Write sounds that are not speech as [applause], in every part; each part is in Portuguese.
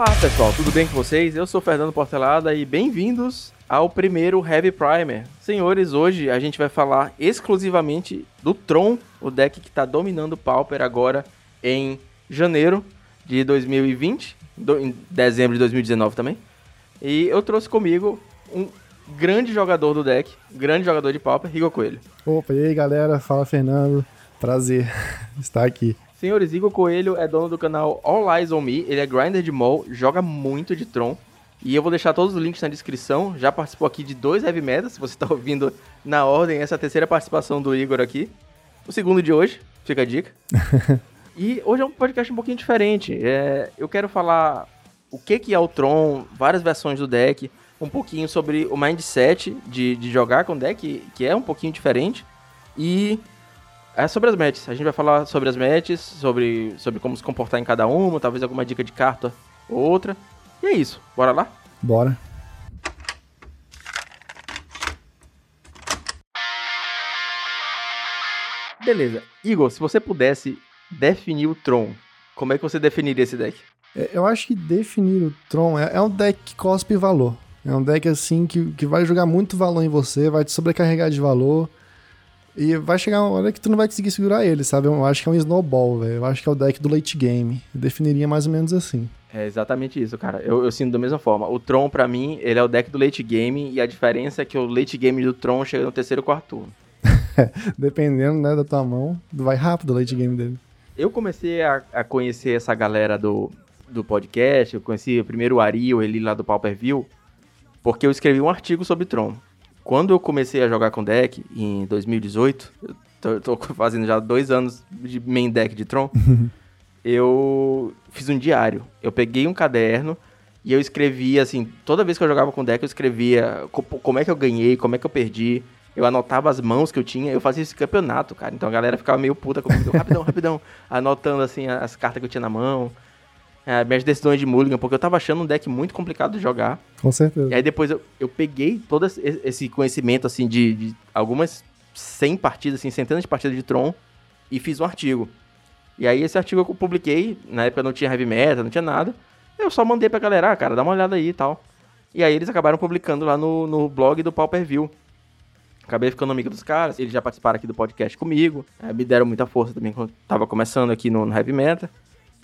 Olá pessoal, tudo bem com vocês? Eu sou Fernando Portelada e bem-vindos ao primeiro Heavy Primer. Senhores, hoje a gente vai falar exclusivamente do Tron, o deck que está dominando o Pauper agora em janeiro de 2020, do, em dezembro de 2019 também. E eu trouxe comigo um grande jogador do deck, grande jogador de Pauper, Igor Coelho. Opa, e aí galera, fala Fernando, prazer [laughs] estar aqui. Senhores, Igor Coelho é dono do canal All Eyes on Me, ele é grinder de mol, joga muito de Tron. E eu vou deixar todos os links na descrição. Já participou aqui de dois Heavy Metas, se você está ouvindo na ordem, essa é a terceira participação do Igor aqui. O segundo de hoje, fica a dica. [laughs] e hoje é um podcast um pouquinho diferente. É, eu quero falar o que, que é o Tron, várias versões do deck, um pouquinho sobre o mindset de, de jogar com o deck, que é um pouquinho diferente. E é sobre as matches. A gente vai falar sobre as matches, sobre, sobre como se comportar em cada uma, talvez alguma dica de carta ou outra. E é isso. Bora lá? Bora. Beleza. Igor, se você pudesse definir o Tron, como é que você definiria esse deck? É, eu acho que definir o Tron é, é um deck que cospe valor. É um deck assim que, que vai jogar muito valor em você, vai te sobrecarregar de valor. E vai chegar uma hora que tu não vai conseguir segurar ele, sabe? Eu acho que é um snowball, velho. Eu acho que é o deck do late game. Eu definiria mais ou menos assim. É exatamente isso, cara. Eu, eu, sinto da mesma forma. O Tron, para mim, ele é o deck do late game, e a diferença é que o late game do Tron chega no terceiro quarto turno. [laughs] Dependendo, né, da tua mão, vai rápido o late game dele. Eu comecei a, a, conhecer essa galera do, do podcast, eu conheci primeiro o Ariel, ele lá do Pauper View, porque eu escrevi um artigo sobre Tron. Quando eu comecei a jogar com deck, em 2018, eu tô, tô [laughs] fazendo já dois anos de main deck de Tron, [laughs] eu fiz um diário. Eu peguei um caderno e eu escrevia, assim, toda vez que eu jogava com deck, eu escrevia como é que eu ganhei, como é que eu perdi. Eu anotava as mãos que eu tinha, eu fazia esse campeonato, cara. Então a galera ficava meio puta comigo, [laughs] rapidão, rapidão, anotando, assim, as cartas que eu tinha na mão. É, minhas decisões de mulligan, porque eu tava achando um deck muito complicado de jogar. Com certeza. E aí depois eu, eu peguei todo esse conhecimento, assim, de, de algumas 100 partidas, assim, centenas de partidas de Tron, e fiz um artigo. E aí esse artigo eu publiquei, na época não tinha heavy metal, não tinha nada. Eu só mandei pra galera, ah, cara, dá uma olhada aí e tal. E aí eles acabaram publicando lá no, no blog do Pauper View. Acabei ficando amigo dos caras, eles já participaram aqui do podcast comigo, é, me deram muita força também quando tava começando aqui no, no Heavy Metal.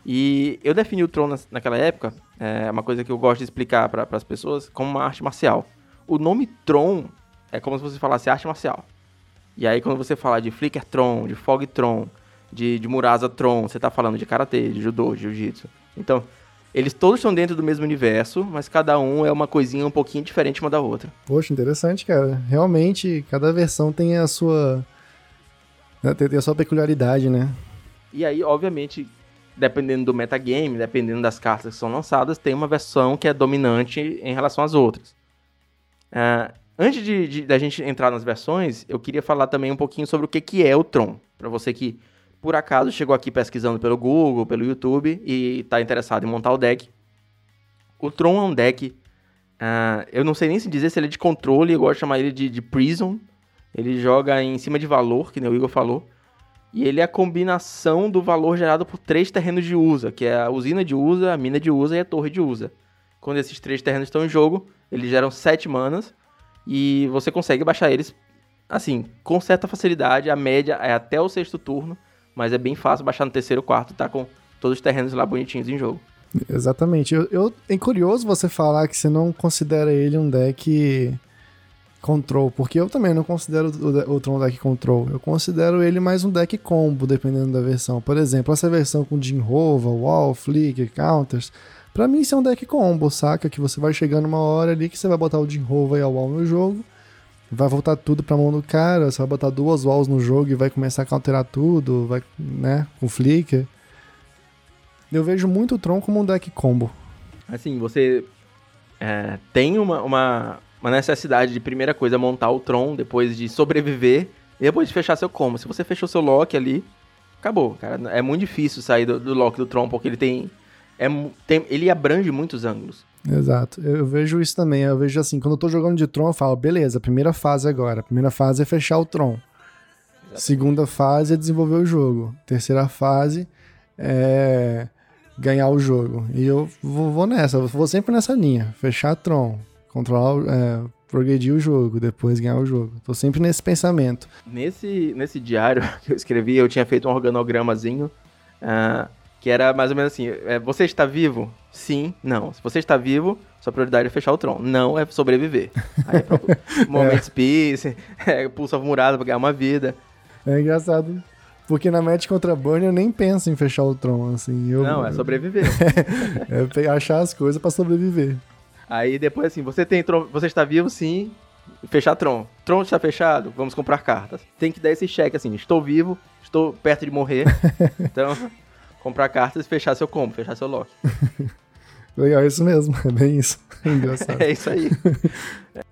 E eu defini o Tron naquela época, é uma coisa que eu gosto de explicar para as pessoas, como uma arte marcial. O nome Tron é como se você falasse arte marcial. E aí quando você falar de Flicker Tron, de Fog Tron, de, de Murasa Tron, você tá falando de karatê, de judô, de jiu-jitsu. Então, eles todos estão dentro do mesmo universo, mas cada um é uma coisinha um pouquinho diferente uma da outra. Poxa, interessante, cara. Realmente, cada versão tem a sua. Né, tem a sua peculiaridade, né? E aí, obviamente, dependendo do metagame, dependendo das cartas que são lançadas, tem uma versão que é dominante em relação às outras. Uh, antes de, de, da gente entrar nas versões, eu queria falar também um pouquinho sobre o que, que é o Tron. Para você que por acaso chegou aqui pesquisando pelo Google, pelo YouTube e está interessado em montar o deck. O Tron é um deck. Uh, eu não sei nem se dizer se ele é de controle, eu gosto de chamar ele de, de Prison. Ele joga em cima de valor, que nem o Igor falou. E ele é a combinação do valor gerado por três terrenos de usa, que é a usina de usa, a mina de usa e a torre de usa. Quando esses três terrenos estão em jogo, eles geram sete manas e você consegue baixar eles assim, com certa facilidade. A média é até o sexto turno mas é bem fácil baixar no terceiro quarto, tá com todos os terrenos lá bonitinhos em jogo. Exatamente. Eu, eu, é curioso você falar que você não considera ele um deck control, porque eu também não considero o, o Tron deck control. Eu considero ele mais um deck combo, dependendo da versão. Por exemplo, essa versão com Jin Hova, Wall, Flicker, Counters. Pra mim, isso é um deck combo, saca? Que você vai chegando uma hora ali que você vai botar o Jin Hova e a Wall no jogo vai voltar tudo pra mão do cara, você vai botar duas walls no jogo e vai começar a alterar tudo, vai, né, com flicker. Eu vejo muito o Tron como um deck combo. Assim, você é, tem uma, uma, uma, necessidade de, primeira coisa, montar o Tron, depois de sobreviver, e depois de fechar seu combo. Se você fechou seu lock ali, acabou, cara. É muito difícil sair do, do lock do Tron, porque ele tem, é, tem ele abrange muitos ângulos. Exato. Eu vejo isso também. Eu vejo assim, quando eu tô jogando de Tron, eu falo, beleza, primeira fase agora. primeira fase é fechar o Tron. Segunda fase é desenvolver o jogo. Terceira fase é ganhar o jogo. E eu vou, vou nessa, eu vou sempre nessa linha. Fechar Tron, controlar, é, progredir o jogo, depois ganhar o jogo. Tô sempre nesse pensamento. Nesse, nesse diário [laughs] que eu escrevi, eu tinha feito um organogramazinho uh, que era mais ou menos assim: é, você está vivo? Sim, não. Se você está vivo, sua prioridade é fechar o Tron. Não é sobreviver. [laughs] Aí é Moments é. Peace, [laughs] é, pulsa murada pra ganhar uma vida. É engraçado. Porque na match contra Burn eu nem penso em fechar o Tron, assim. Eu, não, é sobreviver. é achar as coisas para sobreviver. Aí depois assim, você tem Tron, você está vivo sim, fechar Tron. Tron está fechado, vamos comprar cartas. Tem que dar esse cheque assim, estou vivo, estou perto de morrer. [laughs] então, comprar cartas e fechar seu combo, fechar seu lock. [laughs] Legal, é isso mesmo, [laughs] é bem isso. É engraçado. é isso aí.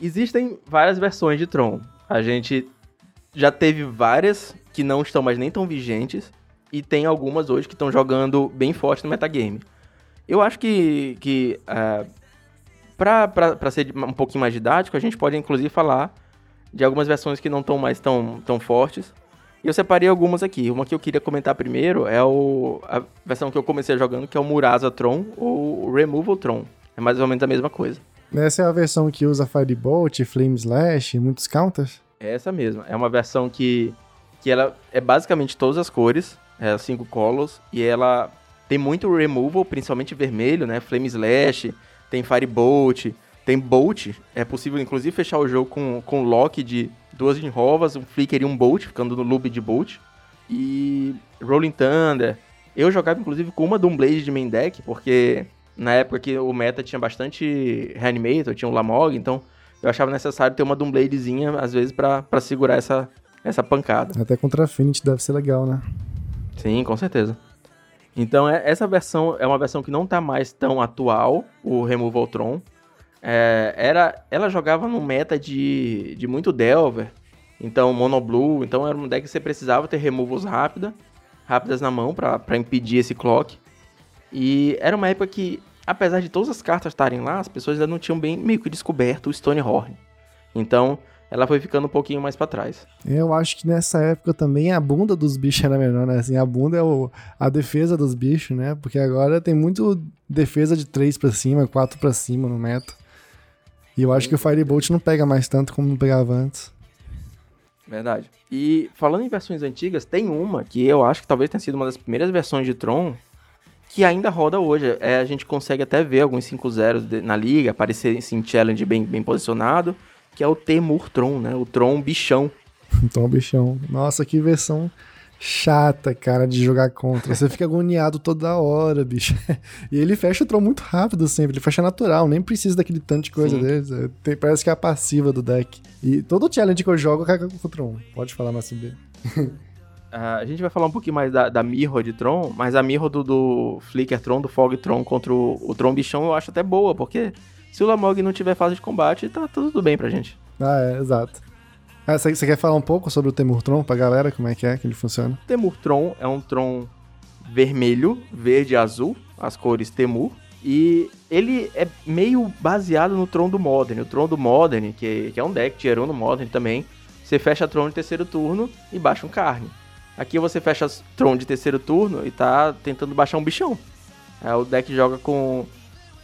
Existem várias versões de Tron. A gente já teve várias que não estão mais nem tão vigentes e tem algumas hoje que estão jogando bem forte no metagame. Eu acho que, que uh, para ser um pouquinho mais didático, a gente pode inclusive falar de algumas versões que não estão mais tão, tão fortes. E eu separei algumas aqui. Uma que eu queria comentar primeiro é o, a versão que eu comecei jogando, que é o Murasa Tron ou o Removal Tron. É mais ou menos a mesma coisa. Essa é a versão que usa Firebolt, Flame Slash, muitos counters? É essa mesma. É uma versão que, que ela é basicamente todas as cores, é cinco colors, e ela tem muito removal, principalmente vermelho, né? Flame Slash, tem Firebolt, tem Bolt. É possível, inclusive, fechar o jogo com, com lock de duas enrovas, um Flicker e um Bolt, ficando no loop de Bolt. E Rolling Thunder. Eu jogava, inclusive, com uma Doomblade de main deck, porque na época que o meta tinha bastante Reanimator, tinha um Lamog, então eu achava necessário ter uma Doombladezinha, às vezes, para segurar essa, essa pancada. Até contra Affinity deve ser legal, né? Sim, com certeza. Então, é, essa versão é uma versão que não tá mais tão atual, o Removal Tron. É, era, ela jogava no meta de, de muito Delver, então Mono Blue, então era um deck que você precisava ter removals rápida, rápidas na mão para impedir esse clock. E era uma época que, apesar de todas as cartas estarem lá, as pessoas ainda não tinham bem meio que descoberto o Stonehorn. Então, ela foi ficando um pouquinho mais para trás. Eu acho que nessa época também a bunda dos bichos era melhor, né? Assim, a bunda é o, a defesa dos bichos, né? Porque agora tem muito defesa de 3 para cima, 4 para cima no meta. E eu acho que o Firebolt não pega mais tanto como não pegava antes. Verdade. E falando em versões antigas, tem uma que eu acho que talvez tenha sido uma das primeiras versões de Tron que ainda roda hoje. É, a gente consegue até ver alguns 5-0 na liga, aparecer em challenge bem, bem posicionado que é o Temur Tron, né? O Tron bichão. [laughs] Tron bichão. Nossa, que versão chata, cara, de jogar contra. Você fica agoniado toda hora, bicho. [laughs] E ele fecha o Tron muito rápido sempre, ele fecha natural, nem precisa daquele tanto de coisa dele. Tem, parece que é a passiva do deck. E todo challenge que eu jogo, eu cago com o Tron. Pode falar mais sobre uh, [laughs] a gente vai falar um pouquinho mais da, da Mirror de Tron, mas a Mirror do, do Flicker Tron, do Fog Tron contra o, o Tron bichão eu acho até boa, porque se o Lamog não tiver fase de combate, tá tudo bem pra gente. Ah, é, exato. Ah, você quer falar um pouco sobre o Temurtron pra galera? Como é que é que ele funciona? O Temurtron é um Tron vermelho, verde e azul, as cores Temur. E ele é meio baseado no Tron do Modern. O Tron do Modern, que, que é um deck tier no Modern também, você fecha Tron de terceiro turno e baixa um carne. Aqui você fecha Tron de terceiro turno e tá tentando baixar um bichão. É, o deck joga com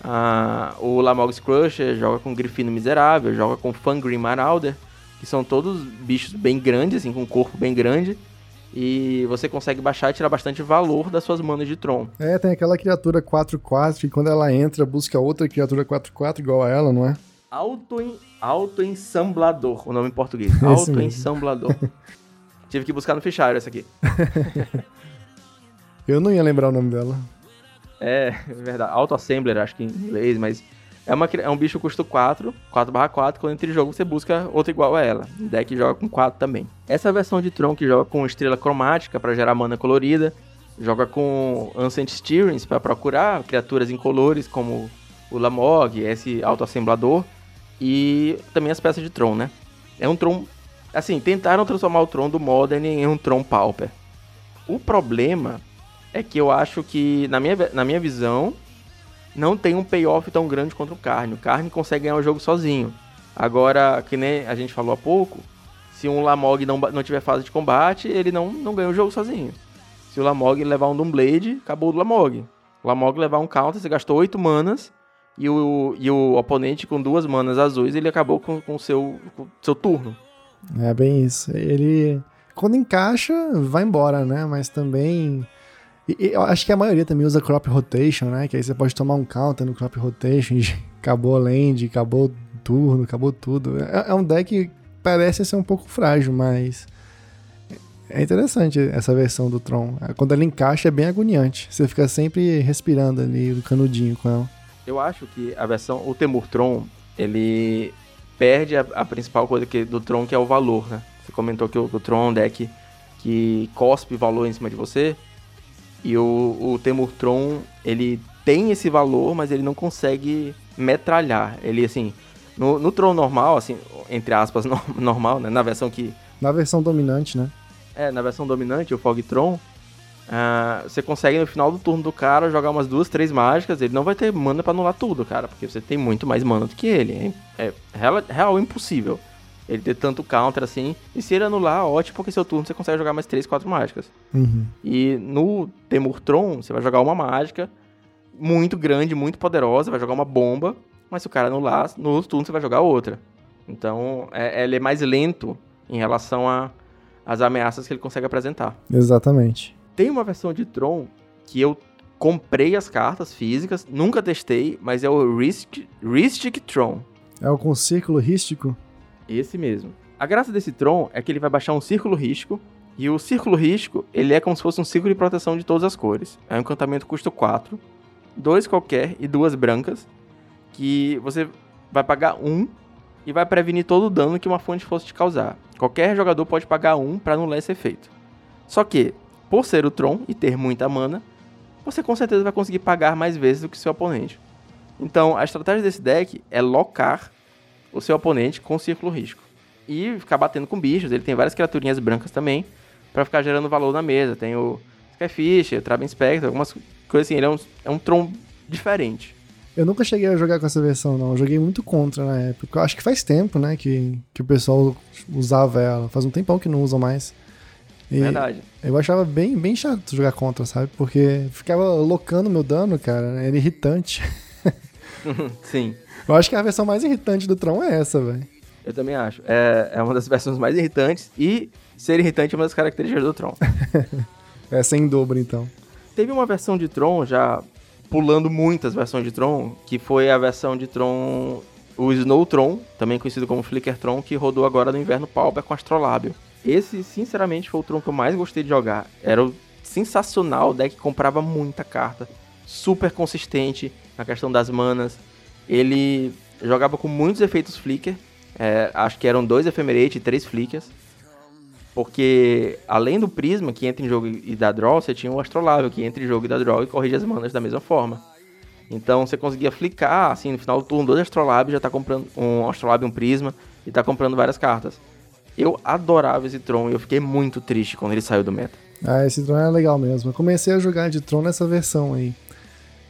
ah, o Lamog's Crusher joga com Grifino Miserável, joga com Fangrim Marauder, que são todos bichos bem grandes, assim, com um corpo bem grande. E você consegue baixar e tirar bastante valor das suas manas de Tron. É, tem aquela criatura 4-4 que quando ela entra busca outra criatura 4-4 igual a ela, não é? Auto-ensamblador, o nome em português. [laughs] Auto-ensamblador. [laughs] Tive que buscar no fichário essa aqui. [laughs] Eu não ia lembrar o nome dela. É, [laughs] é, verdade. Auto-assembler, acho que em inglês, mas é, uma, é um bicho custo 4, 4 barra 4, quando entra em jogo você busca outra igual a ela. O deck joga com 4 também. Essa versão de Tron que joga com estrela cromática para gerar mana colorida, joga com Ancient Steerings para procurar criaturas incolores como o Lamog, esse autoassemblador, e também as peças de Tron, né? É um Tron... Assim, tentaram transformar o Tron do Modern em um Tron Pauper. O problema é que eu acho que, na minha, na minha visão, não tem um payoff tão grande contra o Carne. O Carne consegue ganhar o jogo sozinho. Agora, que nem a gente falou há pouco, se um Lamog não, não tiver fase de combate, ele não, não ganha o jogo sozinho. Se o Lamog levar um Doomblade, acabou o Lamog. Lamog levar um counter, você gastou 8 manas, e o, e o oponente com duas manas azuis, ele acabou com o com seu, com seu turno. É bem isso. Ele, quando encaixa, vai embora, né? Mas também. Eu acho que a maioria também usa crop rotation, né? Que aí você pode tomar um counter no crop rotation e [laughs] acabou a land, acabou o turno, acabou tudo. É, é um deck que parece ser um pouco frágil, mas. É interessante essa versão do Tron. Quando ela encaixa é bem agoniante. Você fica sempre respirando ali o canudinho com ela. Eu acho que a versão, o Temur Tron, ele perde a, a, principal coisa que, do Tron, que é o valor, né? Você comentou que o, o Tron é um deck que cospe valor em cima de você. E o, o Temur Tron, ele tem esse valor, mas ele não consegue metralhar. Ele, assim, no, no Tron normal, assim, entre aspas, [laughs] no, normal, né? Na versão que... Na versão dominante, né? É, na versão dominante, o Fogtron, uh, você consegue no final do turno do cara jogar umas duas, três mágicas. Ele não vai ter mana pra anular tudo, cara, porque você tem muito mais mana do que ele. É, é real, real impossível ele ter tanto counter assim. E se ele anular, ótimo, porque seu turno você consegue jogar mais três, quatro mágicas. Uhum. E no Temurtron, você vai jogar uma mágica muito grande, muito poderosa, vai jogar uma bomba, mas se o cara anular, no turno você vai jogar outra. Então, é, ele é mais lento em relação as ameaças que ele consegue apresentar. Exatamente. Tem uma versão de Tron que eu comprei as cartas físicas, nunca testei, mas é o Ristic Tron. É o com círculo rístico? Esse mesmo. A graça desse Tron é que ele vai baixar um círculo rístico, e o círculo rístico, ele é como se fosse um círculo de proteção de todas as cores. É um encantamento custo 4, dois qualquer e duas brancas, que você vai pagar um e vai prevenir todo o dano que uma fonte fosse te causar. Qualquer jogador pode pagar um para anular esse efeito. Só que, por ser o Tron e ter muita mana, você com certeza vai conseguir pagar mais vezes do que seu oponente. Então, a estratégia desse deck é locar o seu oponente com círculo risco. E ficar batendo com bichos. Ele tem várias criaturinhas brancas também, para ficar gerando valor na mesa. Tem o Skyfish, o Traben Spectre, algumas coisas assim. Ele é um, é um Tron diferente. Eu nunca cheguei a jogar com essa versão, não. Eu joguei muito contra na época. Acho que faz tempo, né, que, que o pessoal usava ela. Faz um tempão que não usam mais. E Verdade. Eu achava bem, bem chato jogar contra, sabe? Porque ficava locando meu dano, cara. Era irritante. [laughs] Sim. Eu acho que a versão mais irritante do Tron é essa, velho. Eu também acho. É, é uma das versões mais irritantes. E ser irritante é uma das características do Tron. [laughs] é sem dobro, então. Teve uma versão de Tron já pulando muitas versões de Tron, que foi a versão de Tron, o Snow Tron, também conhecido como Flicker Tron, que rodou agora no Inverno Pauper com Astrolábio. Esse, sinceramente, foi o Tron que eu mais gostei de jogar. Era o sensacional, o deck comprava muita carta, super consistente na questão das manas. Ele jogava com muitos efeitos Flicker, é, acho que eram dois Ephemerate e três Flickers. Porque além do Prisma, que entra em jogo e dá draw, você tinha o Astrolábio, que entra em jogo e dá draw e corrige as manas da mesma forma. Então você conseguia flicar, assim, no final do turno, dois Astrolábios, já tá comprando um Astrolábio e um Prisma, e tá comprando várias cartas. Eu adorava esse Tron e eu fiquei muito triste quando ele saiu do meta. Ah, esse Tron é legal mesmo. Eu comecei a jogar de Tron nessa versão aí.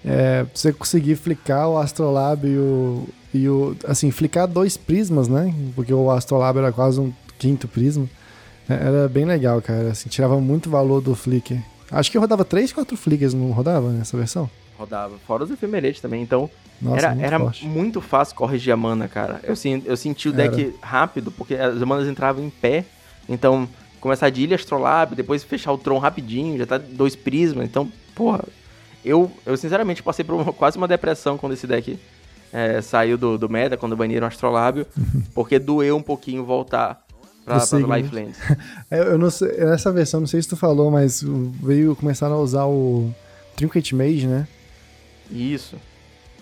É, você conseguir flicar o Astrolab e o, e o. Assim, flicar dois prismas, né? Porque o Astrolab era quase um quinto prisma. É, era bem legal, cara. Assim, tirava muito valor do Flicker. Acho que rodava 3, 4 Flickers, não rodava nessa versão? Rodava. Fora os efemeretes também, então. Nossa, era muito, era muito fácil corrigir a mana, cara. Eu, eu senti o deck era. rápido, porque as manas entravam em pé. Então, começar de ilha Astrolab, depois fechar o Tron rapidinho, já tá dois prismas. Então, porra. Eu, eu sinceramente passei por uma, [laughs] quase uma depressão quando esse deck é, saiu do, do meta, quando baniram o Astrolábio, [laughs] porque doeu um pouquinho voltar pra, pra Lifeland. [laughs] Eu não sei, nessa versão, não sei se tu falou, mas veio começaram a usar o Trinket Mage, né? Isso.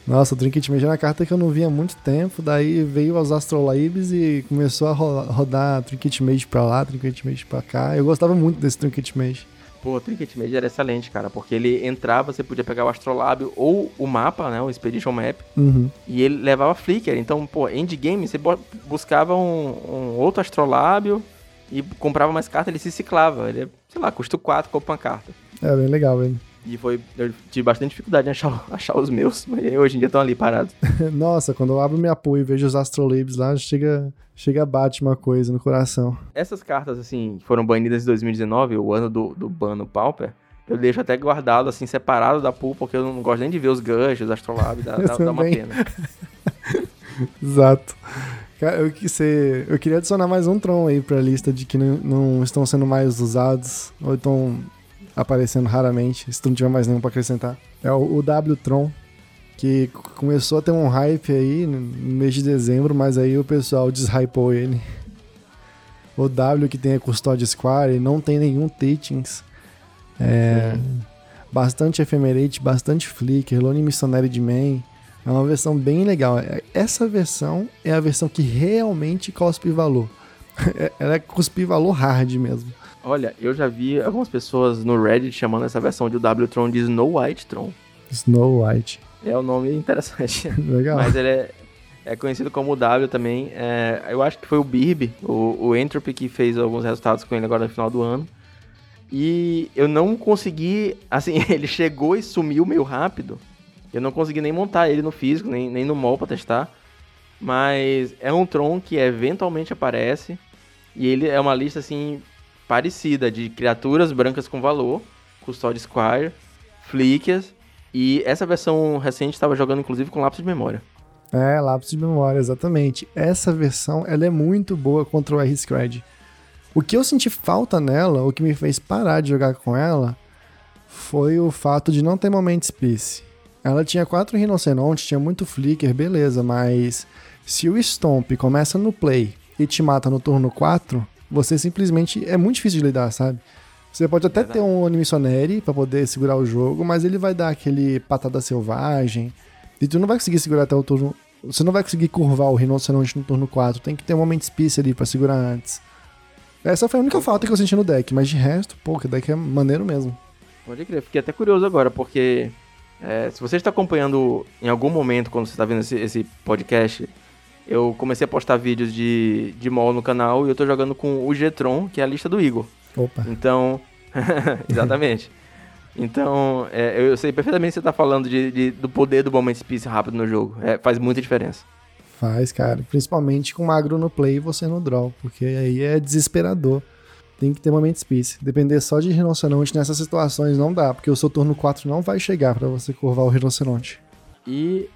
Nossa, o Trinket Mage é uma carta que eu não via há muito tempo, daí veio os Astrolabes e começou a rodar Trinket Mage pra lá, Trinket Mage pra cá. Eu gostava muito desse Trinket Mage. Pô, o Trinket Mage era excelente, cara, porque ele entrava, você podia pegar o Astrolábio ou o mapa, né, o Expedition Map, uhum. e ele levava Flicker. Então, pô, endgame, você buscava um, um outro Astrolábio e comprava mais carta, ele se ciclava. Ele, sei lá, custa 4, compra uma carta. É, bem legal, velho. E foi. Eu tive bastante dificuldade em achar, [laughs] achar os meus, mas hoje em dia estão ali parados. [laughs] Nossa, quando eu abro minha apoio e vejo os Astrolabes lá, chega, chega bate uma coisa no coração. Essas cartas, assim, foram banidas em 2019, o ano do, do ban no Pauper. Eu deixo até guardado, assim, separado da pool, porque eu não gosto nem de ver os ganchos, astrolabe, dá, [laughs] dá, dá uma pena. Exato. Eu, eu queria adicionar mais um Tron aí pra lista de que não, não estão sendo mais usados, ou estão aparecendo raramente, se tu não tiver mais nenhum pra acrescentar. É o, o W-Tron, que começou a ter um hype aí no mês de dezembro, mas aí o pessoal deshypou ele. O W que tem a Custódia Square não tem nenhum Teachings. É, bastante Ephemerate, bastante Flicker, Lone Missionary de Man. É uma versão bem legal. É, essa versão é a versão que realmente cospe valor. [laughs] É, ela é cuspe valor hard mesmo. Olha, eu já vi algumas pessoas no Reddit chamando essa versão de W-Tron de Snow White Tron. Snow White. É um nome interessante. [laughs] Legal. Mas ele é, é conhecido como W também. É, eu acho que foi o Birb, o, o Entropy, que fez alguns resultados com ele agora no final do ano. E eu não consegui. [laughs] Assim, ele chegou e sumiu meio rápido. Eu não consegui nem montar ele no físico, nem, nem no mall pra testar. Mas é um Tron que eventualmente aparece. E ele é uma lista assim parecida de criaturas brancas com valor, Custode Squire, Flickias. E essa versão recente estava jogando inclusive com lápis de memória. É, lápis de memória, exatamente. Essa versão ela é muito boa contra o R-Scred. O que eu senti falta nela, o que me fez parar de jogar com ela, foi o fato de não ter Moment Space. Ela tinha quatro rinocerontes, tinha muito flicker, beleza, mas se o Stomp começa no play e te mata no turno 4, você simplesmente. É muito difícil de lidar, sabe? Você pode até ter um Animissionary para poder segurar o jogo, mas ele vai dar aquele patada selvagem. E tu não vai conseguir segurar até o turno. Você não vai conseguir curvar o rinoceronte no turno 4. Tem que ter um Moment Space ali pra segurar antes. Essa foi a única falta que eu senti no deck, mas de resto, pô, que deck é maneiro mesmo. Pode crer, fiquei até curioso agora, porque é, se você está acompanhando em algum momento, quando você está vendo esse, esse, podcast, eu comecei a postar vídeos de, de mall no canal e eu estou jogando com o Getron, que é a lista do Igor. Opa. Então, [laughs] exatamente. Então, é, eu sei perfeitamente que você está falando de, de, do poder do Moment Space rápido no jogo. É, faz muita diferença. Faz, cara. Principalmente com magro no play e você no draw, porque aí é desesperador. Tem que ter moment space. Depender só de rinoceronte nessas situações não dá, porque o seu turno 4 não vai chegar para você curvar o rinoceronte. E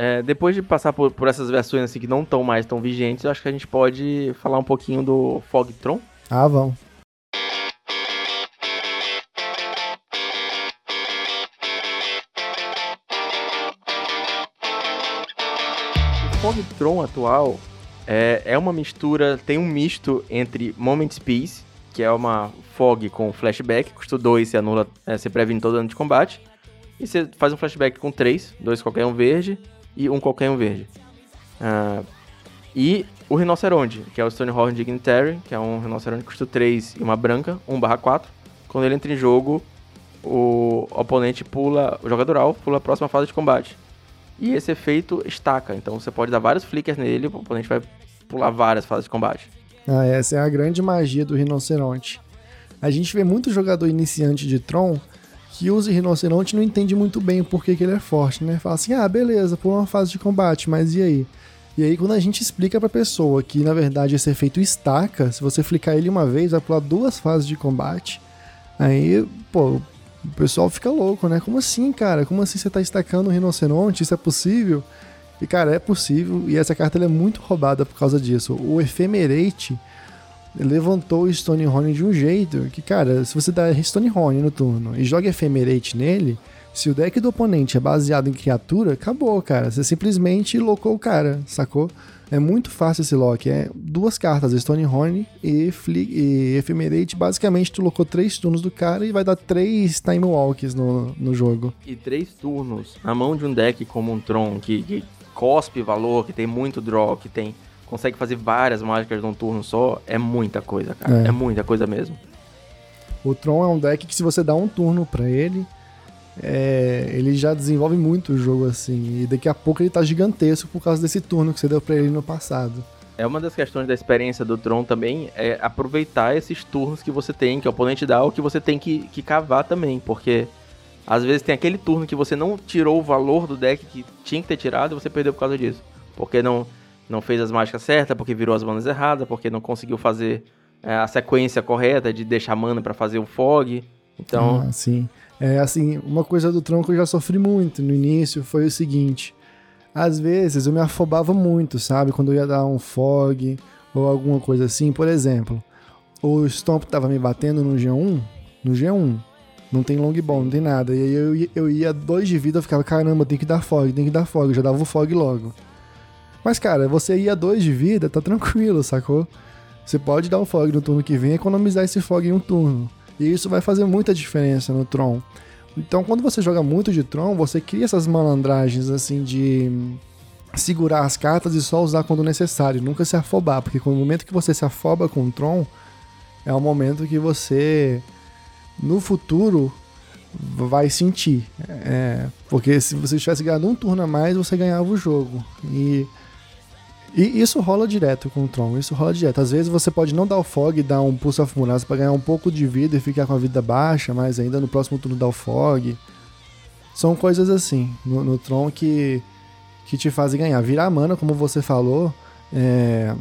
é, depois de passar por, por, essas versões assim que não estão mais tão vigentes, eu acho que a gente pode falar um pouquinho do Fogtron. Ah, vamos. Fogtron atual é, é uma mistura, tem um misto entre Moment Peace, que é uma Fog com flashback, custa 2, você anula, é, você previne todo ano de combate, e você faz um flashback com 3, dois qualquer um verde e um um verde. Uh, e o Rinoceronte, que é o Stonehorn Dignitary, que é um Rinoceronte que custa 3 e uma branca, 1 barra 4. Quando ele entra em jogo, o oponente pula, o jogador alvo pula a próxima fase de combate. E esse efeito estaca, então você pode dar vários flickers nele, o oponente vai pular várias fases de combate. Ah, essa é a grande magia do rinoceronte. A gente vê muito jogador iniciante de Tron que usa rinoceronte e não entende muito bem o porquê que ele é forte, né? Fala assim, ah, beleza, pula uma fase de combate, mas e aí? E aí, quando a gente explica pra pessoa que, na verdade, esse efeito estaca, se você flicar ele uma vez, vai pular duas fases de combate, aí, pô, o pessoal fica louco, né? Como assim, cara? Como assim você tá estacando um rinoceronte? Isso é possível? E, cara, é possível, e essa carta é muito roubada por causa disso. O Ephemerate levantou o Stonehorn de um jeito que, cara, se você dá Stonehorn no turno e joga Ephemerate nele, se o deck do oponente é baseado em criatura, acabou, cara. Você simplesmente locou o cara, sacou? É muito fácil esse lock. É duas cartas, Stonehorn e, e Ephemerate. Basicamente, tu locou três turnos do cara e vai dar três Time Walks no, no jogo. E três turnos na mão de um deck como um Tron, que, que cospe valor, que tem muito draw, que tem consegue fazer várias mágicas num turno só, é muita coisa, cara. É, é muita coisa mesmo. O Tron é um deck que se você dá um turno para ele, é, ele já desenvolve muito o jogo assim. E daqui a pouco ele tá gigantesco por causa desse turno que você deu para ele no passado. É uma das questões da experiência do Tron também, é aproveitar esses turnos que você tem, que o oponente dá, ou que você tem que, que cavar também, porque às vezes tem aquele turno que você não tirou o valor do deck que tinha que ter tirado e você perdeu por causa disso. Porque não, não fez as mágicas certas, porque virou as manas erradas, porque não conseguiu fazer é, a sequência correta de deixar mana para fazer o fog. Então. Ah, sim. É assim, uma coisa do Tron que eu já sofri muito no início foi o seguinte. Às vezes eu me afobava muito, sabe? Quando eu ia dar um fog ou alguma coisa assim. Por exemplo, o Stomp tava me batendo no G1, no G1. Não tem long ball, não tem nada. E aí eu, eu ia dois de vida, eu ficava, caramba, tem que dar fog, tem que dar fog. Eu já dava o fog logo. Mas, cara, você ia dois de vida, tá tranquilo, sacou? Você pode dar o fog no turno que vem e economizar esse fog em um turno. E isso vai fazer muita diferença no Tron. Então, quando você joga muito de Tron, você cria essas malandragens assim de segurar as cartas e só usar quando necessário, nunca se afobar, porque no momento que você se afoba com o Tron, é o momento que você no futuro vai sentir. É, porque se você tivesse ganhado um turno a mais, você ganhava o jogo. E, e isso rola direto com o Tron, isso rola direto. Às vezes você pode não dar o Fog e dar um Pulse of Muraz pra ganhar um pouco de vida e ficar com a vida baixa, mas ainda no próximo turno dar o Fog. São coisas assim no, no Tron que, que te fazem ganhar. Virar mana, como você falou, é,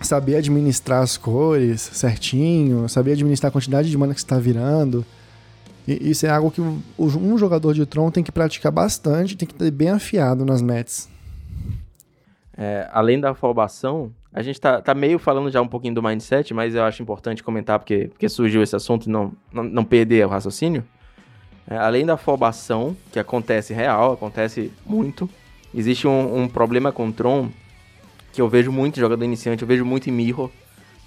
saber administrar as cores certinho, saber administrar a quantidade de mana que você está virando. E isso é algo que um jogador de Tron tem que praticar bastante, tem que ter bem afiado nas mets. É, além da afobação, a gente tá, tá meio falando já um pouquinho do mindset, mas eu acho importante comentar porque, porque surgiu esse assunto e não, não, não perder o raciocínio. É, além da afobação, que acontece real, acontece muito, existe um, um problema com o Tron que eu vejo muito em jogador iniciante, eu vejo muito em Mirror,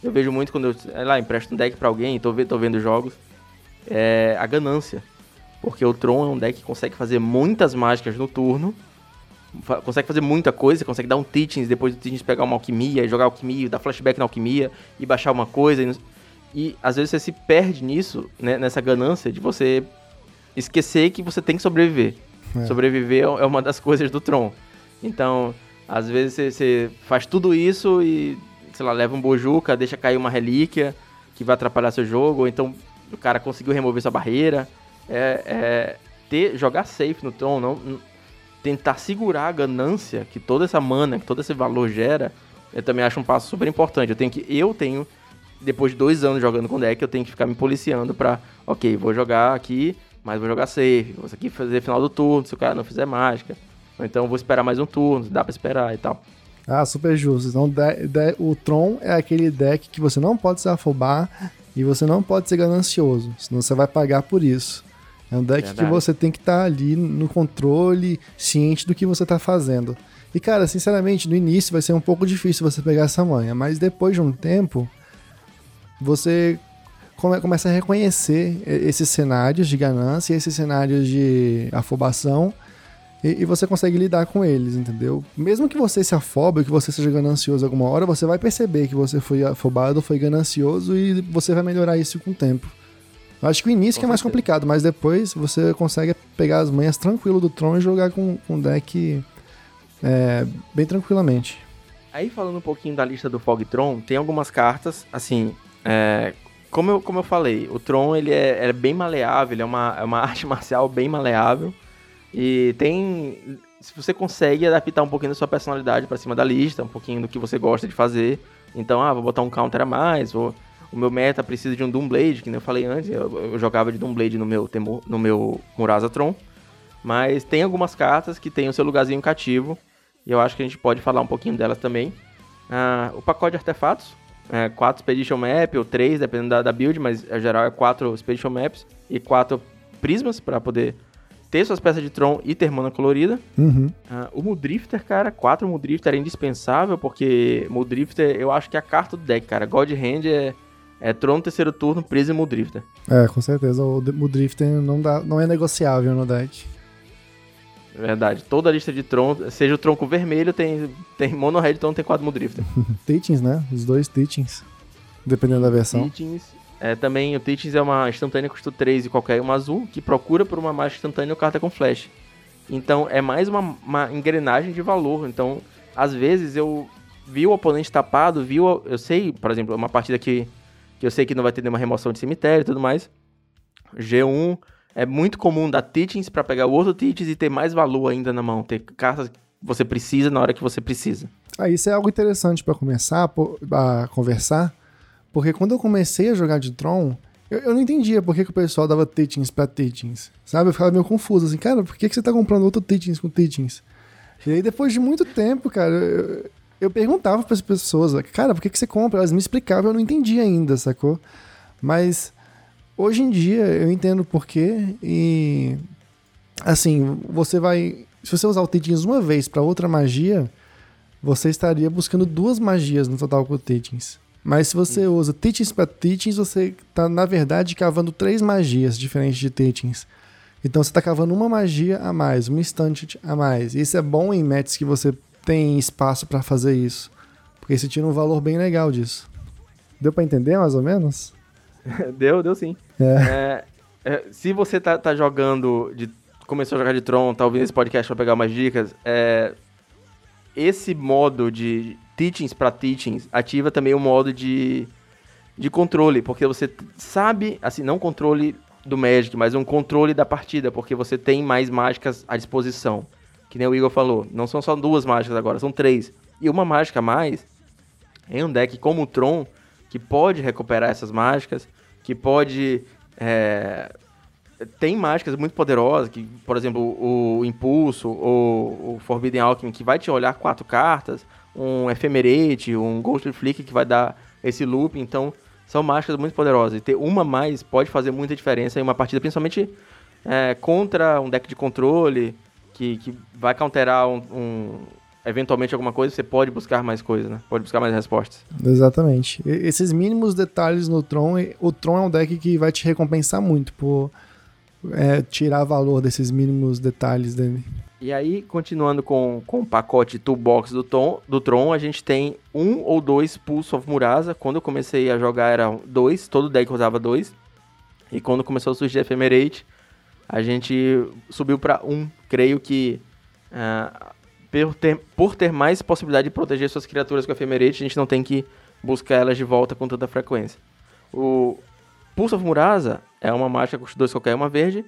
eu vejo muito quando eu sei lá, empresto um deck pra alguém e tô, tô vendo jogos, é a ganância. Porque o Tron é um deck que consegue fazer muitas mágicas no turno, consegue fazer muita coisa, consegue dar um Teachings, depois do Teachings pegar uma alquimia, e jogar alquimia, dar flashback na alquimia e baixar uma coisa. E, e às vezes você se perde nisso, né, nessa ganância de você esquecer que você tem que sobreviver. É. Sobreviver é uma das [laughs] coisas do Tron. Então, às vezes você, você faz tudo isso e, sei lá, leva um bojuca, deixa cair uma relíquia que vai atrapalhar seu jogo, ou então o cara conseguiu remover sua barreira. É, é ter, jogar safe no Tron, não, tentar segurar a ganância que toda essa mana, que todo esse valor gera, eu também acho um passo super importante. Eu tenho que, eu tenho, depois de dois anos jogando com deck, eu tenho que ficar me policiando pra, ok, vou jogar aqui, mas vou jogar safe, vou aqui fazer final do turno, se o cara não fizer mágica. Ou então vou esperar mais um turno, dá pra esperar e tal. Ah, super justo. Então, de- de- o Tron é aquele deck que você não pode se afobar e você não pode ser ganancioso, senão você vai pagar por isso. É um deck que Verdade. você tem que estar ali no controle, ciente do que você tá fazendo. E, cara, sinceramente, no início vai ser um pouco difícil você pegar essa manha, mas depois de um tempo, você come- começa a reconhecer esses cenários de ganância, esses cenários de afobação, e, e você consegue lidar com eles, entendeu? Mesmo que você se afobe, que você seja ganancioso alguma hora, você vai perceber que você foi afobado, foi ganancioso e você vai melhorar isso com o tempo. Eu acho que o início que é mais complicado, mas depois você consegue pegar as manhas tranquilo do Tron e jogar com, com um deck é, bem tranquilamente. Aí falando um pouquinho da lista do Fogtron, tem algumas cartas, assim, é, como, eu, como eu falei, o Tron ele é, é bem maleável, ele é uma, é uma [laughs] arte marcial bem maleável. E tem. Se você consegue adaptar um pouquinho da sua personalidade pra cima da lista, um pouquinho do que você gosta de fazer. Então, ah, vou botar um counter a mais, ou o meu meta precisa de um Doomblade, que nem eu falei antes, eu, eu jogava de Doomblade no meu, Temu- no meu Murasa Tron. Mas tem algumas cartas que tem o seu lugarzinho cativo, e eu acho que a gente pode falar um pouquinho delas também. Ah, o pacote de artefatos, é, 4 Expedition Map ou 3, dependendo da, da build, mas em geral é 4 Expedition Maps e 4 prismas para poder ter suas peças de Tron e ter mana colorida. Uhum. Ah, o Mudrifter, cara, 4 Mudrifter é indispensável, porque Mudrifter eu acho que é a carta do deck, cara. God Hand é, é Tron terceiro turno, Prisma e Mudrifter. É, com certeza. O, o Drifter não, dá, não é negociável no deck. É verdade. Toda a lista de Tron, seja o tronco vermelho, tem, tem Mono Red, então tem 4 Mudrifter. Teachings, [laughs] né? Os dois Teachings. Dependendo da versão. Teachings. É, também o Teachings é uma instantânea custo 3 e qualquer uma azul que procura por uma mágica instantânea ou carta com flash. Então é mais uma, uma engrenagem de valor. Então, às vezes eu vi o oponente tapado, vi o, eu sei, por exemplo, uma partida que, que eu sei que não vai ter nenhuma remoção de cemitério e tudo mais. G1 é muito comum dar Teachings pra pegar o outro Teachings e ter mais valor ainda na mão, ter cartas que você precisa na hora que você precisa. Ah, isso é algo interessante pra começar a conversar, porque quando eu comecei a jogar de Tron, eu, eu não entendia por que, que o pessoal dava teachings pra teachings. Sabe? Eu ficava meio confuso, assim, cara, por que, que você tá comprando outro teachings com teachings? E aí, depois de muito tempo, cara, eu perguntava para as pessoas, cara, por que, que você compra? Elas me explicavam, eu não entendia ainda, sacou? Mas hoje em dia eu entendo por quê e assim, você vai, se você usar o Teachings uma vez para outra magia, você estaria buscando duas magias no total com o Teachings. Mas se você usa Teachings para Teachings, você está na verdade cavando três magias diferentes de Teachings. Então você está cavando uma magia a mais, um instant a mais. E isso é bom em matches que você tem espaço para fazer isso. Porque você tira um valor bem legal disso. Deu para entender mais ou menos? [laughs] deu, deu sim. É. É, é, se você tá, tá, jogando, de, começou a jogar de Tron, tá ouvindo esse podcast para pegar umas dicas, é, esse modo de teachings para teachings ativa também o modo de, de controle, porque você sabe, assim, não controle do Magic, mas um controle da partida, porque você tem mais mágicas à disposição. Que nem o Igor falou, não são só duas mágicas agora, são três. E uma mágica a mais em um deck como o Tron, que pode recuperar essas mágicas, que pode. É... Tem mágicas muito poderosas, que, por exemplo, o Impulso ou o Forbidden Alchemy, que vai te olhar quatro cartas, um Ephemerate, um Ghost Flick que vai dar esse loop, então são mágicas muito poderosas. E ter uma mais pode fazer muita diferença em uma partida, principalmente é, contra um deck de controle, que, que vai counterar um, um, eventualmente alguma coisa, você pode buscar mais coisas, né? Pode buscar mais respostas. Exatamente. E, esses mínimos detalhes no Tron, o Tron é um deck que vai te recompensar muito por é, tirar valor desses mínimos detalhes dele. E aí, continuando com, com o pacote Toolbox do, Tom, do Tron, a gente tem um ou dois Pulse of Murasa. Quando eu comecei a jogar era dois, todo deck usava dois. E quando começou a surgir Ephemerate, a gente subiu para um. Creio que uh, por, ter, por ter mais possibilidade de proteger suas criaturas com a a gente não tem que buscar elas de volta com tanta frequência. O Pulse of Murasa é uma mágica custa 2 qualquer, uma verde,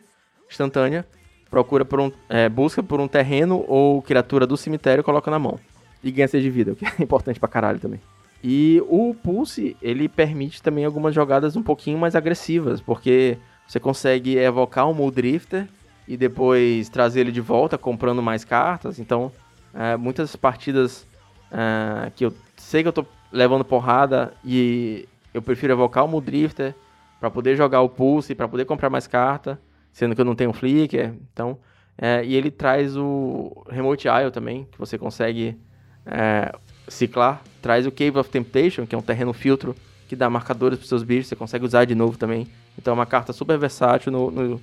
instantânea. Procura por um, é, busca por um terreno ou criatura do cemitério e coloca na mão. E ganha 6 de vida, o que [laughs] é importante pra caralho também. E o Pulse, ele permite também algumas jogadas um pouquinho mais agressivas, porque você consegue evocar um Muldrifter e depois trazer ele de volta comprando mais cartas. Então, é, muitas partidas é, que eu sei que eu tô levando porrada e eu prefiro evocar o Muldrifter para poder jogar o Pulse, para poder comprar mais carta, sendo que eu não tenho Flicker. Então, é, e ele traz o Remote Isle também, que você consegue é, ciclar. Traz o Cave of Temptation, que é um terreno filtro que dá marcadores para seus bichos, você consegue usar de novo também. Então é uma carta super versátil no, no,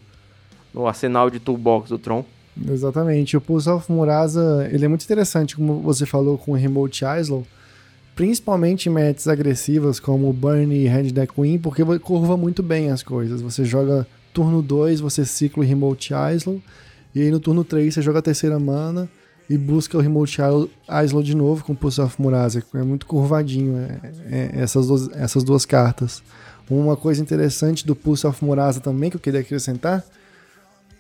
no arsenal de toolbox do Tron. Exatamente. O Pulse of Murasa, ele é muito interessante, como você falou com o Remote Islow, principalmente em matches agressivas como Burn e Hand Deck Queen, porque curva muito bem as coisas. Você joga turno 2, você cicla o Remote Islow, e aí no turno 3 você joga a terceira mana, e busca o Remote Islow de novo com Pulse of Murasa. É muito curvadinho é, é, essas, duas, essas duas cartas. Uma coisa interessante do Pulse of Murasa também que eu queria acrescentar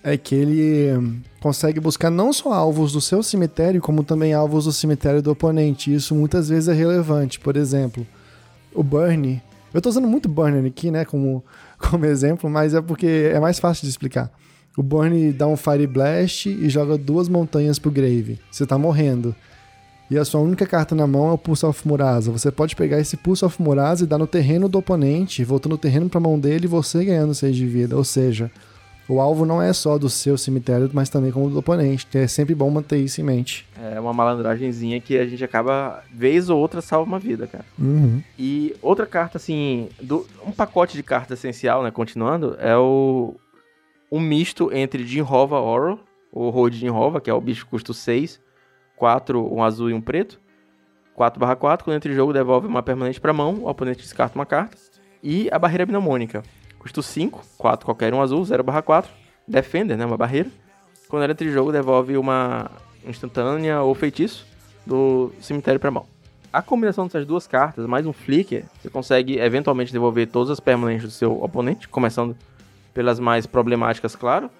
é que ele hum, consegue buscar não só alvos do seu cemitério, como também alvos do cemitério do oponente. Isso muitas vezes é relevante. Por exemplo, o Burn. Eu estou usando muito Burn aqui, né, como, [laughs] como exemplo, mas é porque é mais fácil de explicar. O Burn dá um Fire Blast e joga duas montanhas pro Grave. Você tá morrendo. E a sua única carta na mão é o Pulse of Murasa. Você pode pegar esse Pulse of Murasa e dar no terreno do oponente, voltando o terreno pra mão dele e você ganhando 6 de vida. Ou seja, o alvo não é só do seu cemitério, mas também como do oponente. É sempre bom manter isso em mente. É uma malandragenzinha que a gente acaba, vez ou outra, salva uma vida, cara. Uhum. E outra carta, assim, do, um pacote de carta essencial, né, continuando, é o um misto entre Jinrova Oro, o Road Jinrova, que é o bicho custo 6, 4, um azul e um preto. 4 barra 4, quando entra em jogo devolve uma permanente para mão, o oponente descarta uma carta. E a barreira mnemônica, custo 5, 4 qualquer um azul, 0 barra 4. Defender, né, uma barreira. Quando ela entra em jogo devolve uma instantânea ou feitiço do cemitério para mão. A combinação dessas duas cartas, mais um flicker, você consegue eventualmente devolver todas as permanentes do seu oponente, começando pelas mais problemáticas, claro,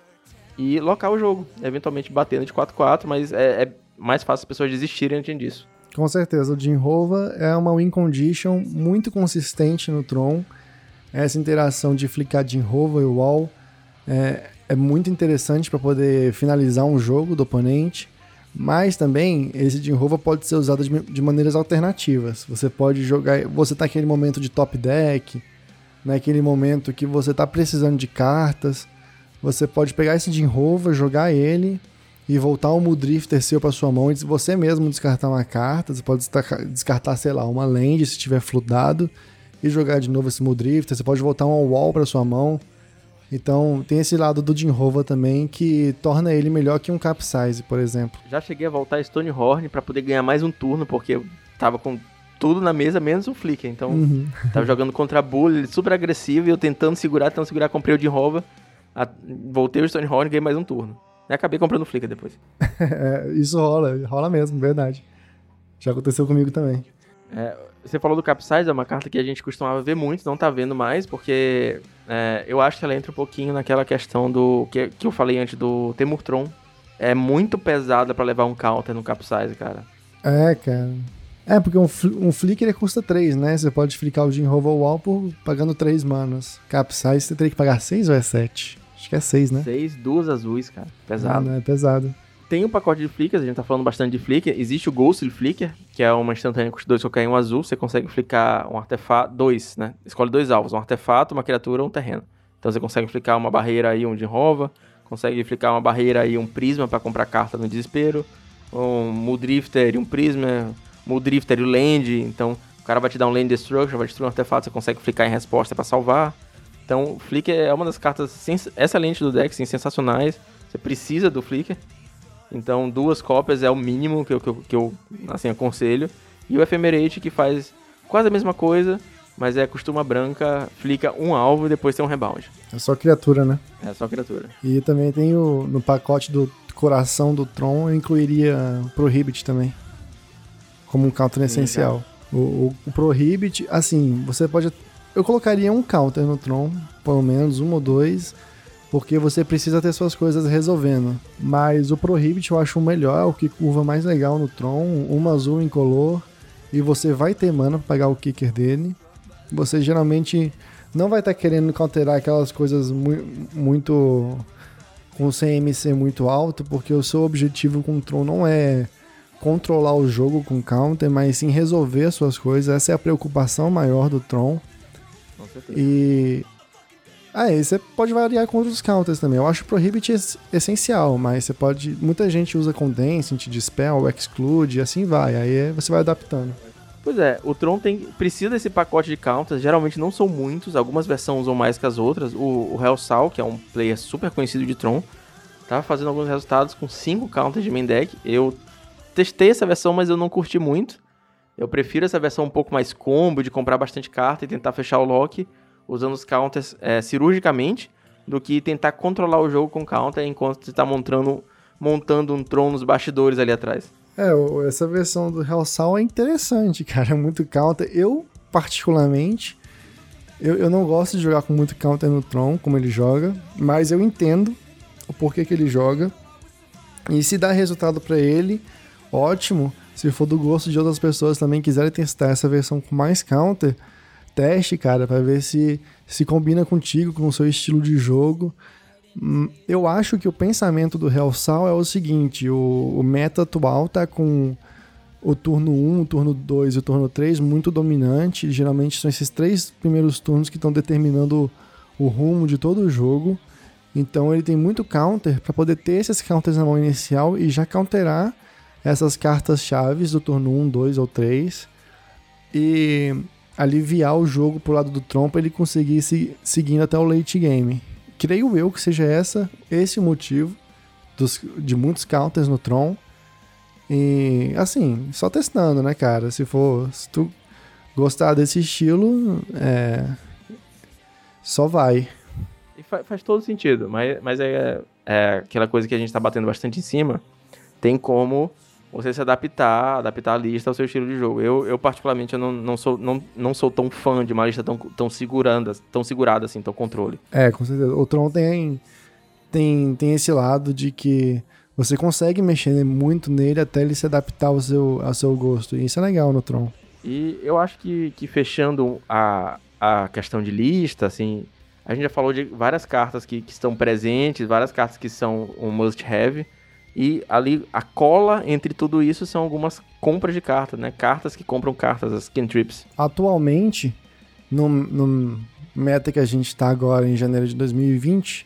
e locar o jogo, eventualmente batendo de 4x4, mas é, é, mais fácil as pessoas desistirem antes disso. Com certeza, o Jim Hova é uma win condition muito consistente no Tron. essa interação de flicar de Rova e wall é, é muito interessante para poder finalizar um jogo do oponente. Mas também esse de Rova pode ser usado de, de, maneiras alternativas. Você pode jogar. Você tá naquele momento de top deck, naquele momento que você tá precisando de cartas. Você pode pegar esse Rova, jogar ele e voltar um Mudrifter seu para sua mão e você mesmo descartar uma carta. Você pode descartar, sei lá, uma land se tiver fludado e jogar de novo esse Mudrifter. Você pode voltar um wall para sua mão. Então tem esse lado do Jinrova também que torna ele melhor que um Capsize, por exemplo. Já cheguei a voltar Stonehorn para poder ganhar mais um turno, porque eu tava com tudo na mesa, menos o Flicker. Então, uhum. tava jogando contra a Bull, super agressivo, e eu tentando segurar, tentando segurar, comprei o Jinrova, voltei o Stonehorn e ganhei mais um turno. E acabei comprando o Flicker depois. [laughs] é, isso rola, rola mesmo, verdade. Já aconteceu comigo também. É, você falou do Capsize, é uma carta que a gente costumava ver muito, não tá vendo mais, porque é, eu acho que ela entra um pouquinho naquela questão do que, que eu falei antes do Temurtron. É muito pesada para levar um counter no Capsize, cara. É, cara. É, porque um, um flick ele custa 3, né? Você pode flicar o Jin Wall por pagando 3 manas. Capsize você teria que pagar 6 ou é 7? Acho que é 6, né? 6, duas azuis, cara. Pesado. Ah, é pesado. Tem o um pacote de flickers, a gente tá falando bastante de flicker. Existe o Ghost Flicker, que é uma instantânea com dois que um azul. Você consegue flicar um artefato, dois, né? Escolhe dois alvos, um artefato, uma criatura ou um terreno. Então você consegue flicar uma barreira aí, um de rova. Consegue flicar uma barreira aí, um prisma para comprar carta no desespero. Um Muldrifter e um prisma. Muldrifter e o land. Então o cara vai te dar um land destruction, vai destruir um artefato, você consegue flicar em resposta para salvar. Então o Flicker é uma das cartas excelentes do deck, sim, sensacionais. Você precisa do Flicker. Então, duas cópias é o mínimo que eu, que eu, que eu assim, aconselho. E o Ephemerate, que faz quase a mesma coisa, mas é costuma branca, flica um alvo e depois tem um rebound. É só criatura, né? É só criatura. E também tem o, no pacote do coração do Tron, eu incluiria Prohibit também. Como um counter essencial. O, o, o, Prohibit, assim, você pode. Eu colocaria um counter no Tron, pelo menos um ou dois porque você precisa ter suas coisas resolvendo. Mas o Prohibit eu acho o melhor, o que curva mais legal no Tron, uma azul incolor, e você vai ter mana para pagar o kicker dele. Você geralmente não vai estar tá querendo counterar aquelas coisas mu muito com CMC muito alto, porque o seu objetivo com o Tron não é controlar o jogo com counter, mas sim resolver as suas coisas. Essa é a preocupação maior do Tron. E ah, e você pode variar com outros counters também. Eu acho Prohibit essencial, mas você pode. Muita gente usa Condensing, Dispel, Exclude, e assim vai. Aí você vai adaptando. Pois é, o Tron tem, precisa desse pacote de counters, geralmente não são muitos, algumas versões usam mais que as outras. O, o Hellsal, que é um player super conhecido de Tron, tá fazendo alguns resultados com 5 counters de main deck. Eu testei essa versão, mas eu não curti muito. Eu prefiro essa versão um pouco mais combo, de comprar bastante carta e tentar fechar o lock usando os counters é, cirurgicamente do que tentar controlar o jogo com counter enquanto você está montando, montando um Tron nos bastidores ali atrás. É, essa versão do Hellsal é interessante, [laughs] cara. É muito counter. Eu, particularmente, eu, eu não gosto de jogar com muito counter no Tron, como ele joga, mas eu entendo o porquê que ele joga. E se dá resultado para ele, ótimo. Se for do gosto de outras pessoas também quiserem testar essa versão com mais counter, teste, cara, para ver se se combina contigo, com o seu estilo de jogo. Hum, eu acho que o pensamento do Real Sal é o seguinte: o, o meta atual tá com o turno 1, o turno 2 e o turno 3 muito dominante. Geralmente são esses três primeiros turnos que estão determinando o rumo de todo o jogo. Então ele tem muito counter para poder ter esses counters na mão inicial e já counterar essas cartas chaves do turno 1, 2 ou 3. E aliviar o jogo pro lado do Tron pra ele conseguir se seguindo até o late game. Creio eu que seja essa esse o motivo dos, de muitos counters no Tron. E assim, só testando, né, cara? Se for, se tu gostar desse estilo, é, só vai. Faz, faz todo sentido, mas, mas é, é aquela coisa que a gente tá batendo bastante em cima. Tem como você se adaptar, adaptar a lista ao seu estilo de jogo. Eu, eu particularmente, eu não, não, sou, não, não sou tão fã de uma lista tão, tão, segurando, tão segurada assim, tão controle. É, com certeza. O Tron tem, tem, tem esse lado de que você consegue mexer muito nele até ele se adaptar ao seu, ao seu gosto. E isso é legal no Tron. E eu acho que, que fechando a, a questão de lista, assim, a gente já falou de várias cartas que, que estão presentes, várias cartas que são um must-have. E ali, a cola entre tudo isso são algumas compras de cartas, né? Cartas que compram cartas, as cantrips. Atualmente, no, no meta que a gente está agora em janeiro de 2020,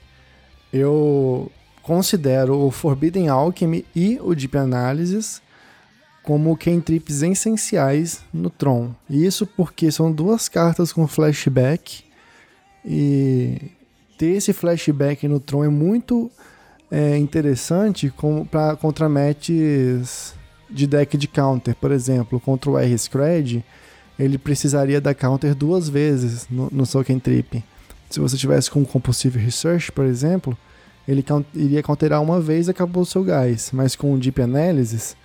eu considero o Forbidden Alchemy e o Deep Analysis como cantrips essenciais no Tron. Isso porque são duas cartas com flashback e ter esse flashback no Tron é muito é, interessante para contra matches de deck de counter. Por exemplo, contra o R-Scred, ele precisaria da counter duas vezes no, no cantrip. Se você tivesse com Compulsive Research, por exemplo, ele iria counterar uma vez e acabou o seu gás. Mas com o Deep Analysis,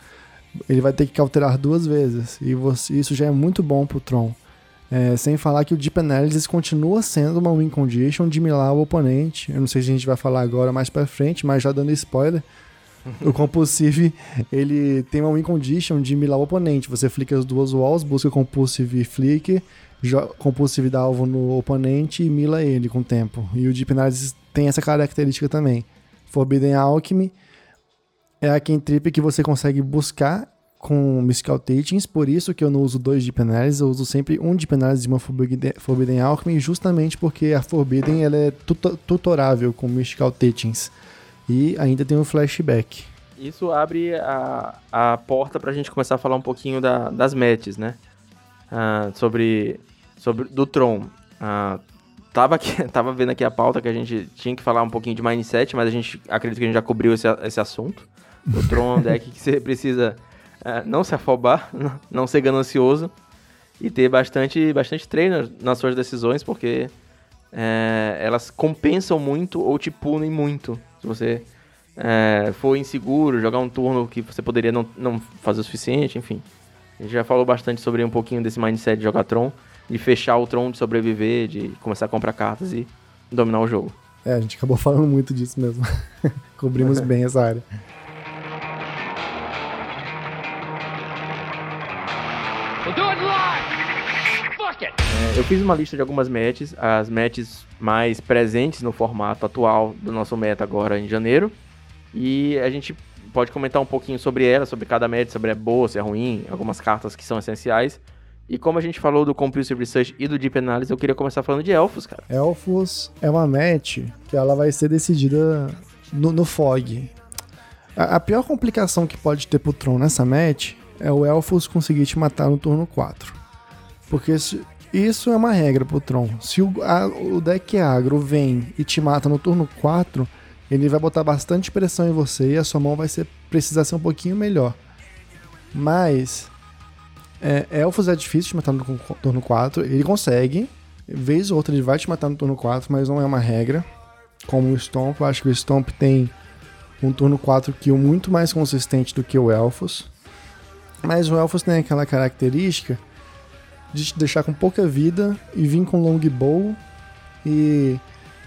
ele vai ter que counterar duas vezes. E você, isso já é muito bom pro Tron. É, sem falar que o Deep Analysis continua sendo uma win condition de milar o oponente. Eu não sei se a gente vai falar agora mais pra frente, mas já dando spoiler. o [laughs] Compulsive, ele tem uma win condition de milar o oponente. Você flica as duas walls, busca Compulsive Flick, Compulsive dá alvo no oponente e mila ele com o tempo. E o Deep Analysis tem essa característica também. Forbidden Alchemy é a cantrip que você consegue buscar com Mystical Teachings, por isso que eu não uso dois Deep Analysis, eu uso sempre um Deep Analysis e uma Forbidden, Forbidden Alchemy, justamente porque a Forbidden ela é tutorável com Mystical Teachings. E ainda tem um flashback. Isso abre a, a porta pra gente começar a falar um pouquinho da, das matches, né? Ah, sobre, sobre do Tron. Ah, tava, aqui, [laughs] tava vendo aqui a pauta que a gente tinha que falar um pouquinho de mindset, mas a gente acredito que a gente já cobriu esse, esse assunto. O Tron é um deck que você precisa não se afobar, [laughs] não ser ganancioso e ter bastante, bastante treino nas suas decisões, porque é, elas compensam muito ou te punem muito. Se você é, for inseguro, jogar um turno que você poderia não, não fazer o suficiente, enfim. A gente já falou bastante sobre um pouquinho desse mindset de jogar Tron, de fechar o Tron, de sobreviver, de começar a comprar cartas e dominar o jogo. É, a gente acabou falando muito disso mesmo. [laughs] Cobrimos [laughs] bem essa área. É, eu fiz uma lista de algumas matches, as matches mais presentes no formato atual do nosso meta agora em janeiro. E a gente pode comentar um pouquinho sobre ela, sobre cada match, sobre é boa, se é ruim, algumas cartas que são essenciais. E como a gente falou do Compulsive Research e do Deep Analysis, eu queria começar falando de Elfos, cara. Elfos é uma match que ela vai ser decidida no, no Fog. A, a, pior complicação que pode ter pro Tron nessa match é o Elfos conseguir te matar no turno 4. Porque se, isso é uma regra pro Tron. Se o, a, o deck agro vem e te mata no turno 4, ele vai botar bastante pressão em você e a sua mão vai ser, precisar ser um pouquinho melhor. Mas é, Elfos é difícil de matar no turno 4. Ele consegue. Vez ou outra ele vai te matar no turno 4, mas não é uma regra. Como o Stomp, eu acho que o Stomp tem um turno 4 kill muito mais consistente do que o Elfos. Mas o Elfos tem aquela característica de te deixar com pouca vida e vir com longbow e,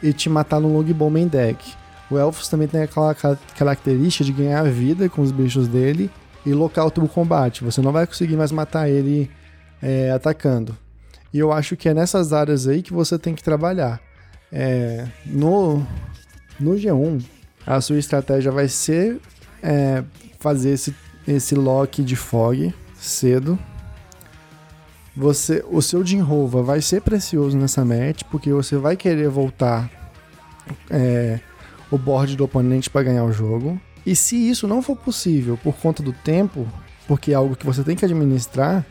e te matar no longbow main deck. O Elfos também tem aquela característica de ganhar vida com os bichos dele e local o combate. Você não vai conseguir mais matar ele é, atacando. E eu acho que é nessas áreas aí que você tem que trabalhar. É, no, no G1, a sua estratégia vai ser é, fazer esse, esse lock de fog cedo você, o seu Jinrova vai ser precioso nessa match, porque você vai querer voltar é, o board do oponente para ganhar o jogo. E se isso não for possível por conta do tempo, porque é algo que você tem que administrar,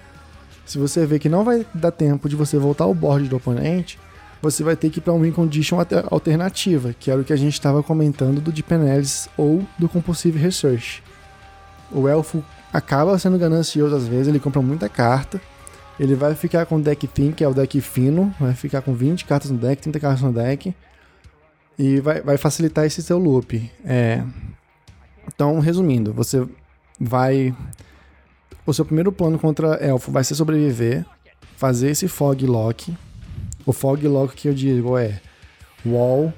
se você vê que não vai dar tempo de você voltar o board do oponente, você vai ter que ir para uma win condition alternativa, que era o que a gente estava comentando do Deep Analysis ou do Compulsive Research. O elfo acaba sendo ganancioso às vezes, ele compra muita carta, ele vai ficar com o deck Thin, que é o deck fino, vai ficar com 20 cartas no deck, 30 cartas no deck. E vai, vai facilitar esse seu loop. É... Então, resumindo, você vai. O seu primeiro plano contra elfo vai ser sobreviver, fazer esse fog lock. O fog lock que eu digo é wall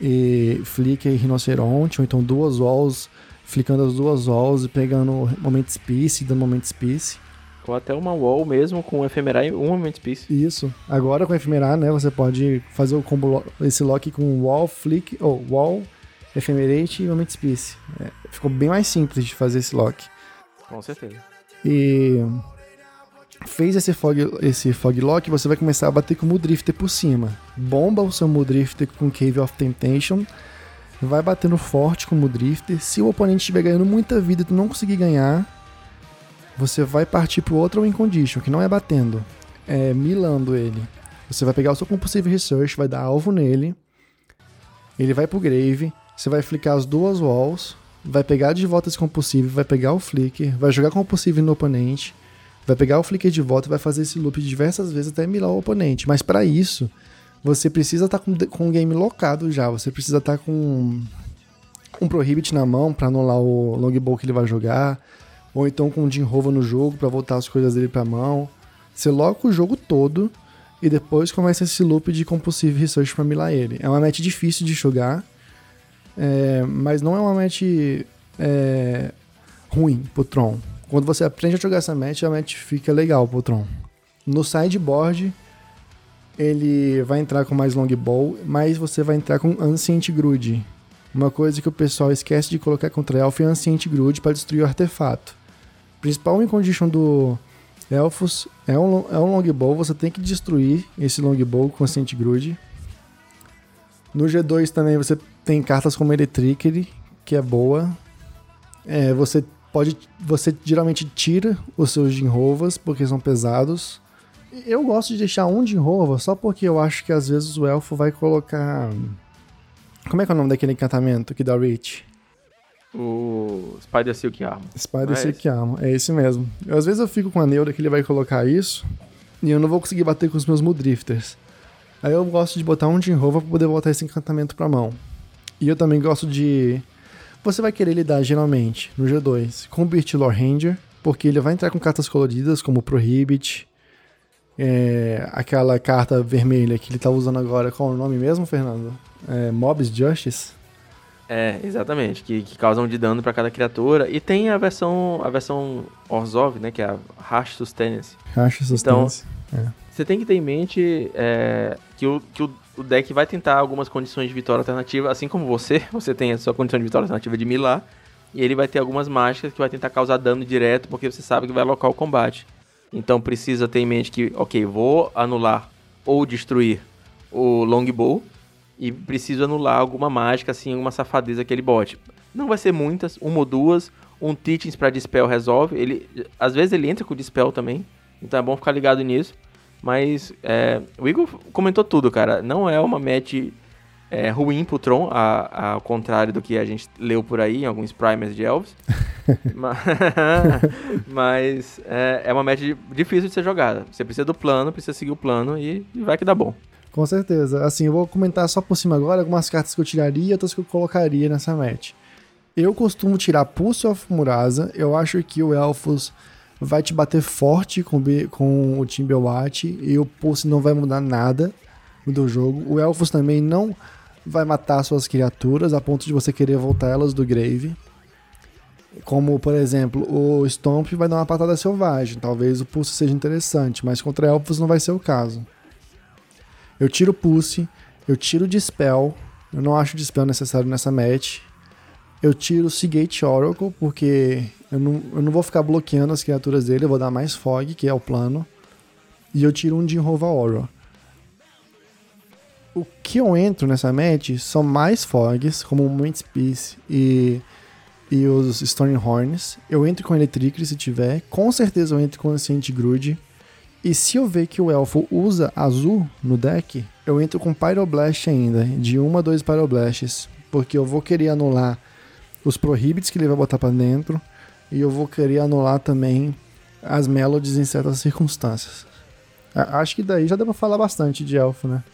e flicker e rinoceronte, ou então duas walls, flicando as duas walls e pegando moment space e dando moment space. Ou até uma wall mesmo com Ephemerar e um Moment Piece. Isso. Agora com Ephemerar, né, você pode fazer o combo, esse lock com wall, flick, ou oh, wall, Ephemerate e Moment Piece. É, ficou bem mais simples de fazer esse lock. Com certeza. E fez esse fog, esse fog lock, você vai começar a bater com o Mudrifter por cima. Bomba o seu Mudrifter com Cave of Temptation, vai batendo forte com o Mudrifter. Se o oponente estiver ganhando muita vida e tu não conseguir ganhar, você vai partir pro outro win condition, que não é batendo, é milando ele. Você vai pegar o seu Compulsive Research, vai dar alvo nele, ele vai pro Grave, você vai flicar as duas walls, vai pegar de volta esse Compulsive, vai pegar o Flicker, vai jogar Compulsive no oponente, vai pegar o Flicker de volta e vai fazer esse loop diversas vezes até milar o oponente. Mas para isso, você precisa estar tá com, com o game locado já, você precisa estar tá com um Prohibit na mão para anular o longbow que ele vai jogar, ou então com o Jim Hova no jogo para voltar as coisas dele pra mão. Você loca o jogo todo e depois começa esse loop de compulsive research para milar ele. É uma match difícil de jogar, é, mas não é uma match é, ruim pro Tron. Quando você aprende a jogar essa match, a match fica legal pro Tron. No sideboard, ele vai entrar com mais longbow, mas você vai entrar com Ancient Grude. Uma coisa que o pessoal esquece de colocar contra Elf é Ancient Grude para destruir o artefato principal win condition do Elfos é um, é um longbow, você tem que destruir esse longbow com Saint Grude. No G2 também você tem cartas como Electricity, que é boa. É, você pode. Você geralmente tira os seus Jinrovas, porque são pesados. Eu gosto de deixar um Jinrova só porque eu acho que às vezes o elfo vai colocar. Como é que é o nome daquele encantamento que dá Reach? O Spider Silk Armor. Spider é Silk Armor, é esse mesmo. Eu, às vezes eu fico com a neura que ele vai colocar isso e eu não vou conseguir bater com os meus Mudrifters. Aí eu gosto de botar um Jinrova pra poder botar esse encantamento pra mão. E eu também gosto de... Você vai querer lidar geralmente no G2 com o Beast Lore Ranger, porque ele vai entrar com cartas coloridas como Prohibit, é, aquela carta vermelha que ele tá usando agora, qual é o nome mesmo, Fernando? É, Mobs Justice? É, exatamente, que, que causam de dano para cada criatura. E tem a versão a versão Orzhov, né, que é a Rash Sustenance. Rash Sustenance. Então, é. você tem que ter em mente é, que, o, que o, o, deck vai tentar algumas condições de vitória alternativa, assim como você, [laughs] você tem a sua condição de vitória alternativa de milar, e ele vai ter algumas mágicas que vai tentar causar dano direto, porque você sabe que vai alocar o combate. Então precisa ter em mente que, ok, vou anular ou destruir o Longbow, e preciso anular alguma mágica, assim, alguma safadeza que ele bote. Não vai ser muitas, uma ou duas. Um Teachings pra Dispel resolve. Ele, às vezes ele entra com Dispel também, então é bom ficar ligado nisso. Mas é, o Igor comentou tudo, cara. Não é uma match é, ruim pro Tron, a, a, ao contrário do que a gente leu por aí em alguns primers de Elves. [laughs] mas, [laughs] mas é, é, uma match difícil de ser jogada. Você precisa do plano, precisa seguir o plano e, e vai que dá bom. Com certeza. Assim, eu vou comentar só por cima agora algumas cartas que eu tiraria e outras que eu colocaria nessa match. Eu costumo tirar Pulse of Murasa. Eu acho que o Elfos vai te bater forte com, com o Timberwatch e o Pulse não vai mudar nada do jogo. O Elfos também não vai matar suas criaturas a ponto de você querer voltar elas do grave. Como, por exemplo, o Stomp vai dar uma patada selvagem. Talvez o Pulse seja interessante, mas contra Elfos não vai ser o caso. Eu tiro Pulse, eu tiro Dispel, eu não acho Dispel necessário nessa match. Eu tiro Seagate Oracle, porque eu não, eu não vou ficar bloqueando as criaturas dele, eu vou dar mais Fog, que é o plano. E eu tiro um Jinrova Aura. O que eu entro nessa match são mais Fogs, como o Moment Peace e, e os Stormhorns. Eu entro com Electric se tiver. Com certeza eu entro com Ancient Grude. E se eu ver que o elfo usa azul no deck, eu entro com Pyroblast ainda, de uma a dois Pyroblasts, porque eu vou querer anular os Prohibits que ele vai botar para dentro, e eu vou querer anular também as Melodies em certas circunstâncias. Acho que daí já dá pra falar bastante de elfo, né?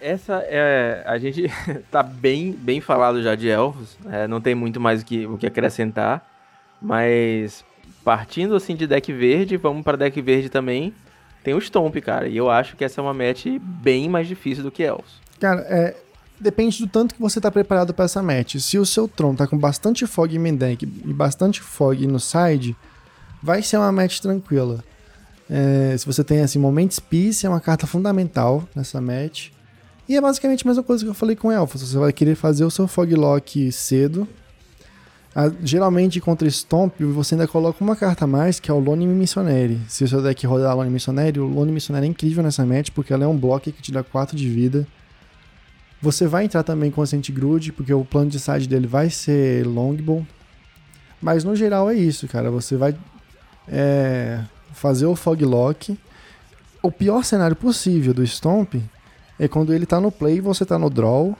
Essa é. A gente [laughs] tá bem, bem falado já de elfos, é, não tem muito mais o que, o que acrescentar, mas partindo assim de deck verde, vamos para deck verde também tem o Stomp, cara. E eu acho que essa é uma match bem mais difícil do que Elves. Cara, é, depende do tanto que você tá preparado para essa match. Se o seu Tron tá com bastante fog em deck e bastante fog no side, vai ser uma match tranquila. É, se você tem assim, Moment Peace, é uma carta fundamental nessa match. E é basicamente a mesma coisa que eu falei com Elfos. Você vai querer fazer o seu Foglock cedo. Ah, geralmente contra Stomp, você ainda coloca uma carta a mais, que é o Lone Missionary. Se o seu deck rodar Lone Missionary, o Lone Missionary é incrível nessa match, porque ela é um bloco que te dá 4 de vida. Você vai entrar também com Ascent Grude, porque o plano de side dele vai ser Longbow. Mas no geral é isso, cara. Você vai é, fazer o Foglock. O pior cenário possível do Stomp é quando ele tá no play e você tá no draw.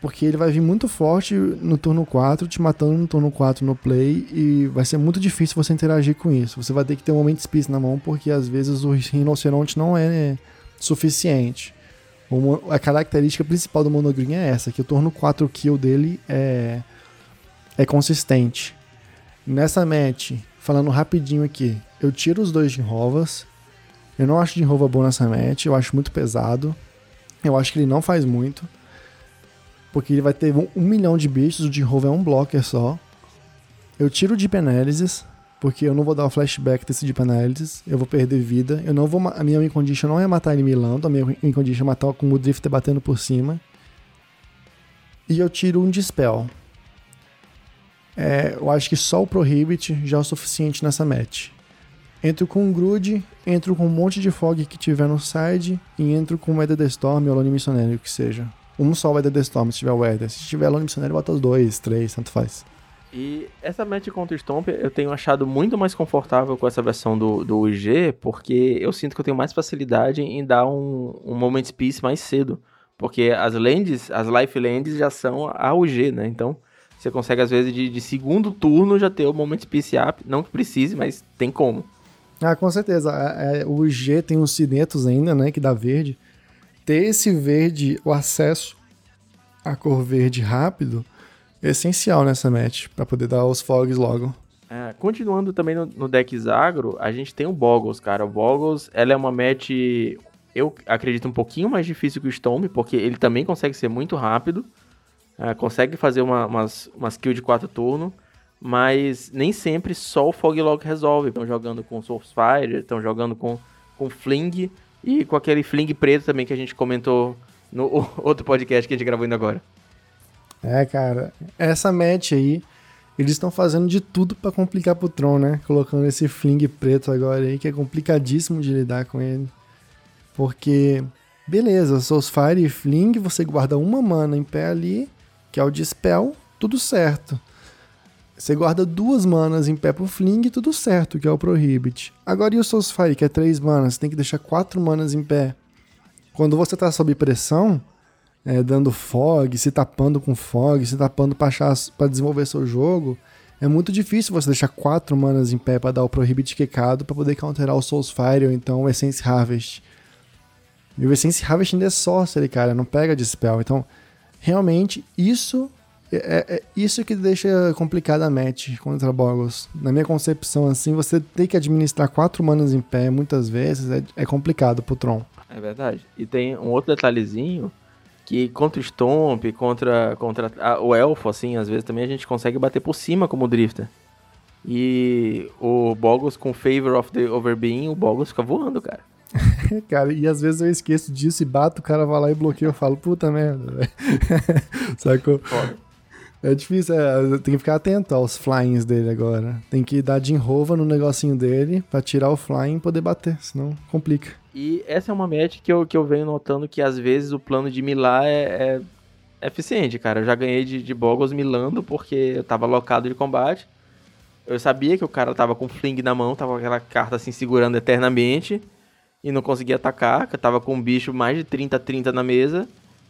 Porque ele vai vir muito forte no turno 4, te matando no turno 4 no play, e vai ser muito difícil você interagir com isso. Você vai ter que ter um momento space na mão, porque às vezes o rinoceronte não é suficiente. a característica principal do monogreen é essa, que o turno 4 kill dele é, é consistente. Nessa match, falando rapidinho aqui, eu tiro os dois de Rovas. Eu não acho de Rova bom nessa match, eu acho muito pesado. Eu acho que ele não faz muito. Porque ele vai ter um, um milhão de bichos, o de Rove é um blocker só. Eu tiro o Deep Analysis, porque eu não vou dar o flashback desse Deep Analysis, eu vou perder vida. Eu não vou, a minha win condition não é matar ele milando, a minha win condition é matar com o Drifter batendo por cima. E eu tiro um Dispel. É, eu acho que só o Prohibit já é o suficiente nessa match. Entro com o Grude, entro com um monte de fog que tiver no side e entro com Weather the Storm ou Lone Missionário, que seja. Um só Weather the Storm se tiver Weather. Se tiver Lone Missionário, bota os dois, três, tanto faz. E essa match contra o Stomp eu tenho achado muito mais confortável com essa versão do, do UG, porque eu sinto que eu tenho mais facilidade em dar um, um Moment Peace mais cedo. Porque as lands, as Life Lands já são a UG, né? Então você consegue, às vezes, de, de segundo turno já ter o Moment Peace Up. Não que precise, mas tem como. Ah, com certeza. É, é, o G tem os cinetos ainda, né, que dá verde. Ter esse verde, o acesso à cor verde rápido, é essencial nessa match, para poder dar os fogs logo. É, continuando também no, no deck Zagro, a gente tem o Boggles, cara. O Boggles, ela é uma match, eu acredito, um pouquinho mais difícil que o Storm, porque ele também consegue ser muito rápido, é, consegue fazer uma, umas, umas kills de 4 turnos, mas nem sempre só o Foglog resolve. Estão jogando com Soulfire, estão jogando com, com Fling e com aquele Fling preto também que a gente comentou no [laughs] outro podcast que a gente gravou ainda agora. É, cara, essa match aí, eles estão fazendo de tudo para complicar pro Tron, né? Colocando esse Fling preto agora aí, que é complicadíssimo de lidar com ele. Porque, beleza, Soulfire e Fling, você guarda uma mana em pé ali, que é o Dispel, tudo certo. Você guarda duas manas em pé pro Fling e tudo certo, que é o Prohibit. Agora e o Soulsfire, que é três manas? Tem que deixar quatro manas em pé. Quando você tá sob pressão, é, dando fog, se tapando com fog, se tapando pra, achar, pra desenvolver seu jogo, é muito difícil você deixar quatro manas em pé para dar o Prohibit quicado para poder counterar o Soulsfire ou então o Essence Harvest. E o Essence Harvest ainda é sorcery, cara, não pega Dispel. Então, realmente, isso é, é, é, isso que deixa complicada a match contra Boggles. Na minha concepção, assim, você tem que administrar quatro manas em pé muitas vezes é, é complicado pro Tron. É verdade. E tem um outro detalhezinho que contra o Stomp, contra, contra a, o Elfo, assim, às vezes também a gente consegue bater por cima como Drifter. E o Boggles com Favor of the Overbeing, o Boggles fica voando, cara. [laughs] cara, e às vezes eu esqueço disso e bato, o cara vai lá e bloqueia, eu falo, puta merda, velho. [laughs] Sacou? Foda. É difícil, é, tem que ficar atento aos flyings dele agora. Tem que dar de enrova no negocinho dele pra tirar o flying e poder bater, senão complica. E essa é uma match que eu, que eu venho notando que às vezes o plano de milar é, é, eficiente, cara. Eu já ganhei de, de Boggles milando porque eu tava locado de combate. Eu sabia que o cara tava com fling na mão, tava com aquela carta assim segurando eternamente e não conseguia atacar, que eu tava com um bicho mais de 30 30 na mesa.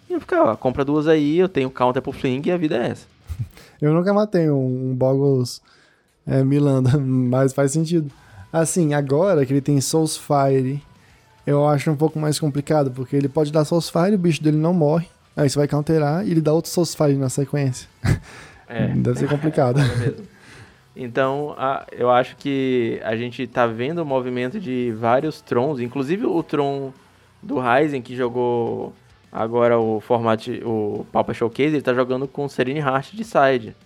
E eu ficava, compra duas aí, eu tenho counter pro fling e a vida é essa. [laughs] Eu nunca matei um, um Boggles é, Milanda, [laughs] mas faz sentido. Assim, agora que ele tem Soulsfire, eu acho um pouco mais complicado, porque ele pode dar Soulsfire, o bicho dele não morre, aí você vai counterar e ele dá outro Soulsfire na sequência. É. [laughs] Deve ser complicado. É então, a, eu acho que a gente tá vendo o movimento de vários Trons, inclusive o Tron do Ryzen que jogou Agora o formato, o Papa Showcase, ele tá jogando com Serene Heart de side.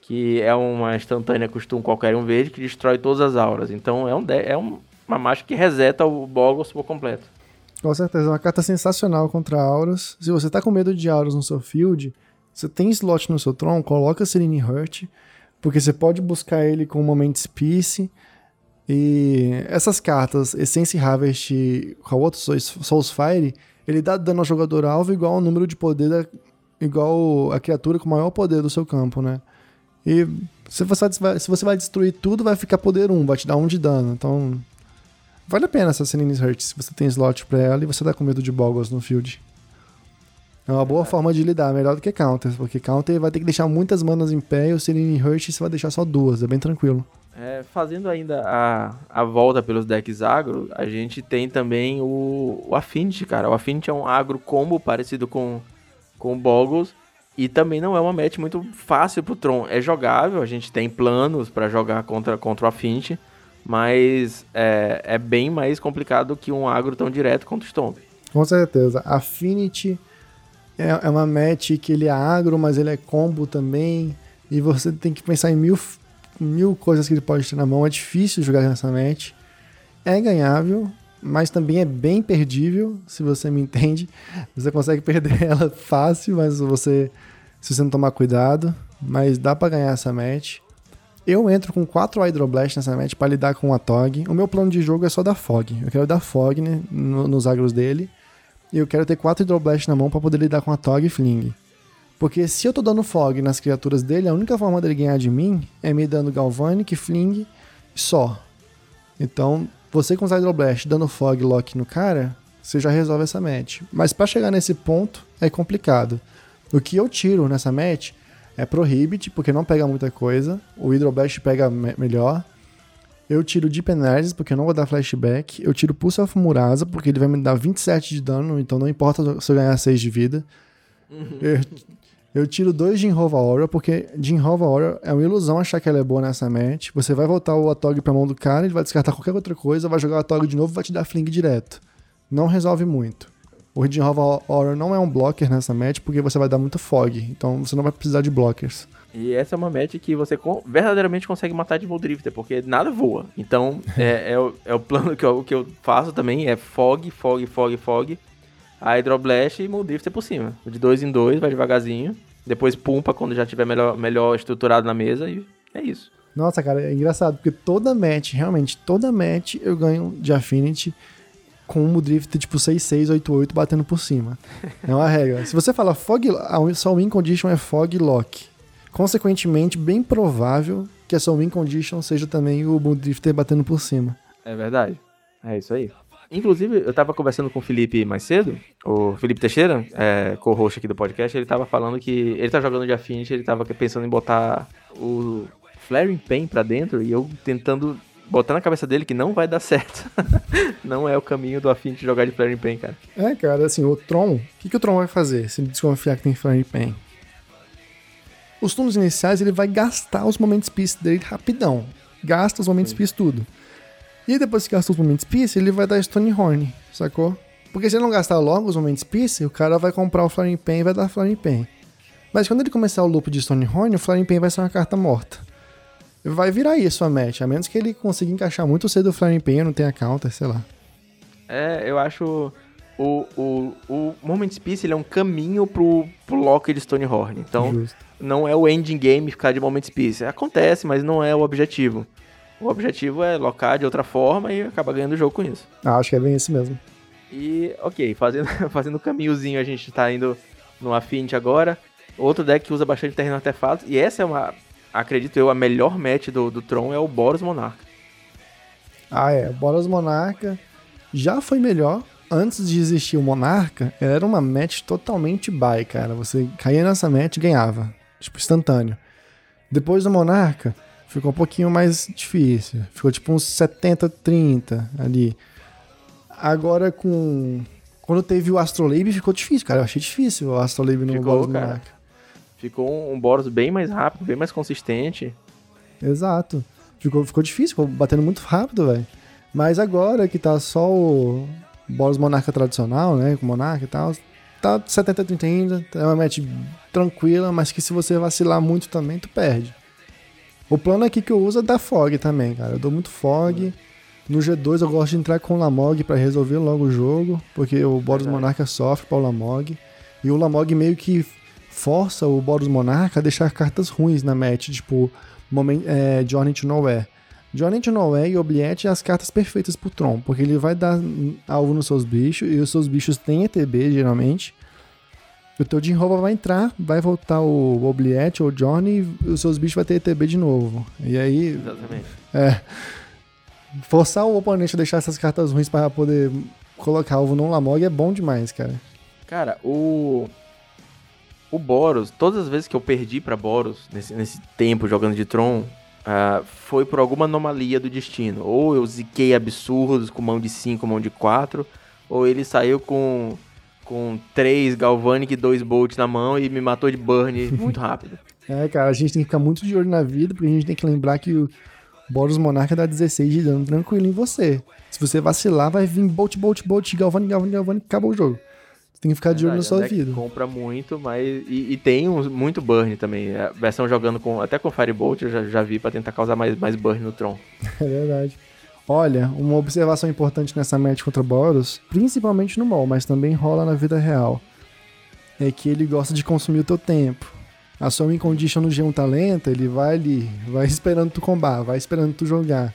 Que é uma instantânea costume qualquer um verde que destrói todas as auras. Então é, um, é um, uma mágica que reseta o Boggles por completo. Com certeza, é uma carta sensacional contra Auras. Se você tá com medo de Auras no seu field, você tem slot no seu Tron, coloca Serene Hurt, porque você pode buscar ele com Moment's Peace. E essas cartas, Essence Harvest e outro Soulsfire, ele dá dano ao jogador alvo igual ao número de poder da, igual a criatura com maior poder do seu campo, né? E se você, vai, se você vai destruir tudo, vai ficar poder 1, vai te dar 1 de dano. Então, vale a pena essa Selenis Hurt se você tem slot pra ela e você tá com medo de Boggles no field. É uma boa forma de lidar, melhor do que Counter, porque Counter vai ter que deixar muitas manas em pé e o Selene Hurt você vai deixar só duas, é bem tranquilo. É, fazendo ainda a, a volta pelos decks agro, a gente tem também o, o Affinity, cara. O Affinity é um agro combo parecido com, com o Boggles, e também não é uma match muito fácil pro Tron. É jogável, a gente tem planos para jogar contra, contra o Affinity, mas é, é bem mais complicado que um agro tão direto contra o Stomp. Com certeza. Affinity é, é uma match que ele é agro, mas ele é combo também. E você tem que pensar em mil, mil coisas que ele pode ter na mão. É difícil jogar match. É ganhável, mas também é bem perdível, se você me entende. Você consegue perder [laughs] ela fácil, mas você se você não tomar cuidado, mas dá para ganhar essa match. Eu entro com 4 Hydroblast nessa match para lidar com a Tog. O meu plano de jogo é só dar Fog. Eu quero dar Fog né, no, nos agros dele. E eu quero ter 4 Hydroblast na mão para poder lidar com a Tog e Fling. Porque se eu tô dando Fog nas criaturas dele, a única forma dele ganhar de mim é me dando Galvanic, Fling só. Então, você com os Hydroblast dando Fog Lock no cara, você já resolve essa match. Mas para chegar nesse ponto é complicado. O que eu tiro nessa match é Prohibit, porque não pega muita coisa. O Hydroblast pega me melhor. Eu tiro Deep Energies, porque eu não vou dar flashback. Eu tiro Pulse of Murasa, porque ele vai me dar 27 de dano, então não importa se eu ganhar 6 de vida. Uhum. Eu, eu, tiro dois Jinrova Aura, porque Jinrova Aura é uma ilusão achar que ela é boa nessa match. Você vai voltar o Atog pra mão do cara, ele vai descartar qualquer outra coisa, vai jogar o Atog de novo e vai te dar Fling direto. Não resolve muito. O Hover Horror não é um blocker nessa match porque você vai dar muito fog, então você não vai precisar de blockers. E essa é uma match que você verdadeiramente consegue matar de Drifter, porque nada voa. Então, [laughs] é, é, o, é, o, plano que eu, que eu faço também, é fog, fog, fog, fog. A Hydroblast e Drifter por cima. De dois em dois, vai devagarzinho. Depois pumpa quando já tiver melhor, melhor estruturado na mesa e é isso. Nossa, cara, é engraçado, porque toda match, realmente, toda match eu ganho de Affinity com um drift tipo 6688 batendo por cima. É uma regra. Se você fala fog, a sua win condition é fog lock. Consequentemente, bem provável que a sua win condition seja também o drifter batendo por cima. É verdade. É isso aí. Inclusive, eu tava conversando com o Felipe mais cedo, o Felipe Teixeira, é, co-host aqui do podcast, ele tava falando que ele tá jogando de Affinity, ele tava pensando em botar o Flaring Pain pra dentro e eu tentando botar na cabeça dele que não vai dar [laughs] certo. não é o caminho do de jogar de Flaring Pain, cara. É, cara, assim, o Tron, o que, que o Tron vai fazer se ele desconfiar que tem Flaring Pain? Os turnos iniciais ele vai gastar os momentos peace dele rapidão. Gasta os momentos peace tudo. E depois que gasta os momentos peace, ele vai dar Stonehorn, sacou? Porque se ele não gastar logo os momentos peace, o cara vai comprar o Flaring Pain e vai dar Flaring Pain. Mas quando ele começar o loop de Stonehorn, o Flaring Pain vai ser uma carta morta vai virar isso a match, a menos que ele consiga encaixar muito cedo o Flaring Pain não tenha counter, sei lá. É, eu acho o, o, o Moment Peace ele é um caminho pro, pro lock de Stonehorn. Então, Justo. não é o ending game ficar de Moment Peace. Acontece, mas não é o objetivo. O objetivo é locar de outra forma e acabar ganhando o jogo com isso. Ah, acho que é bem esse mesmo. E, ok, fazendo, [laughs] fazendo o caminhozinho, a gente tá indo no Affinity agora. Outro deck que usa bastante terreno artefato. E essa é uma acredito eu, a melhor match do, do Tron é o Boros Monarca. Ah, é. O Boros Monarca já foi melhor. Antes de existir o Monarca, era uma match totalmente buy, cara. Você caía nessa match e ganhava. Tipo, instantâneo. Depois do Monarca, ficou um pouquinho mais difícil. Ficou tipo uns 70-30 ali. Agora com. Quando teve o Astrolabe, ficou difícil, cara. Eu achei difícil o Astrolabe no Boros Monarca. Ficou um Boros bem mais rápido, bem mais consistente. Exato. Ficou, ficou difícil, ficou batendo muito rápido, velho. Mas agora que tá só o Boros Monarca tradicional, né? Com Monarca e tal, tá 70-30 ainda. É uma match tranquila, mas que se você vacilar muito também, tu perde. O plano aqui que eu uso é dar fog também, cara. Eu dou muito fog. No G2 eu gosto de entrar com o Lamog para resolver logo o jogo, porque o Boros Monarca sofre para o Lamog. E o Lamog meio que força o Boros Monarca a deixar cartas ruins na match, tipo moment, é, Journey to Nowhere. Journey to Nowhere e Obliette é as cartas perfeitas pro Tron, porque ele vai dar alvo nos seus bichos, e os seus bichos têm ETB, geralmente. O teu Jinroba vai entrar, vai voltar o Obliette ou o Johnny, e os seus bichos vai ter ETB de novo. E aí... Exatamente. É forçar o oponente a deixar essas cartas ruins para poder colocar alvo no Lamog é bom demais, cara. Cara, o. O Boros, todas as vezes que eu perdi para Boros, nesse, nesse tempo jogando de Tron, uh, foi por alguma anomalia do destino. Ou eu ziquei absurdos com mão de 5, mão de 4, ou ele saiu com com 3 Galvanic e 2 Bolt na mão e me matou de burn muito [laughs] rápido. é, cara, a gente tem que ficar muito de olho na vida, porque a gente tem que lembrar que o Boros Monarca dá 16 de dano tranquilo em você. Se você vacilar, vai vir Bolt, Bolt, Bolt, Galvani, Galvani, Galvani, acabou o jogo. Você tem que ficar de olho na sua vida. compra muito, mas. E, e tem um, muito burn também. A versão jogando com. Até com Firebolt eu já, já vi para tentar causar mais, mais burn no Tron. [laughs] É verdade. Olha, uma observação importante nessa match contra Boros, principalmente no mall, mas também rola na vida real, é que ele gosta de consumir o teu tempo a sua win condition no G1 tá lenta, ele vai ali, vai esperando tu combar, vai esperando tu jogar.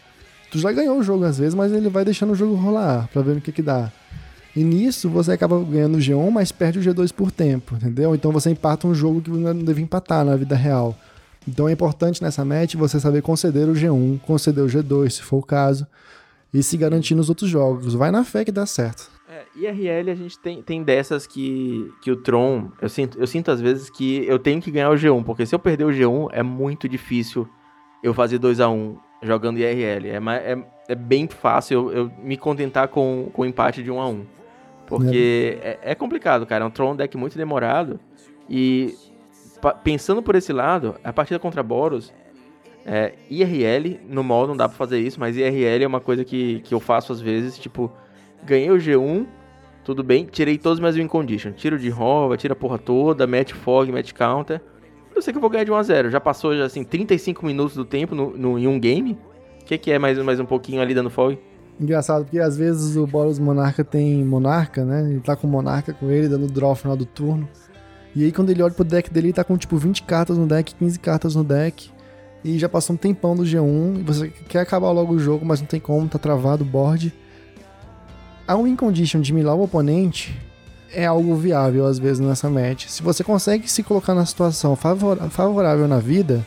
Tu já ganhou o jogo às vezes, mas ele vai deixando o jogo rolar pra ver no que que dá. E nisso você acaba ganhando o G1, mas perde o G2 por tempo, entendeu? Então você empata um jogo que não deve empatar na vida real. Então é importante nessa match você saber conceder o G1, conceder o G2, se for o caso, e se garantir nos outros jogos. Vai na fé que dá certo. É, IRL a gente tem, tem dessas que, que o Tron, eu sinto, eu sinto às vezes que eu tenho que ganhar o G1, porque se eu perder o G1 é muito difícil eu fazer 2 a 1 jogando IRL. É, é, é bem fácil eu, eu, me contentar com, com o empate de 1 a 1 Porque é. é, é complicado, cara. É um Tron deck muito demorado. E pensando por esse lado, a partida contra Boros, é, IRL, no modo não dá pra fazer isso, mas IRL é uma coisa que, que eu faço às vezes, tipo, ganhei o G1, tudo bem, tirei todos os meus win condition. Tiro de rova, tira a porra toda, match fog, match counter. Eu sei que eu vou ganhar de 1 a 0 Já passou, já, assim, 35 minutos do tempo no, no em um game. O que, que é mais, mais um pouquinho ali dando fog? Engraçado, porque às vezes o Boros Monarca tem Monarca, né? Ele tá com Monarca com ele, dando draw no final do turno. E aí quando ele olha pro deck dele, ele tá com tipo 20 cartas no deck, 15 cartas no deck. E já passou um tempão do G1, e você quer acabar logo o jogo, mas não tem como, tá travado o board a win condition de milar o oponente é algo viável às vezes nessa match. Se você consegue se colocar na situação favorável na vida,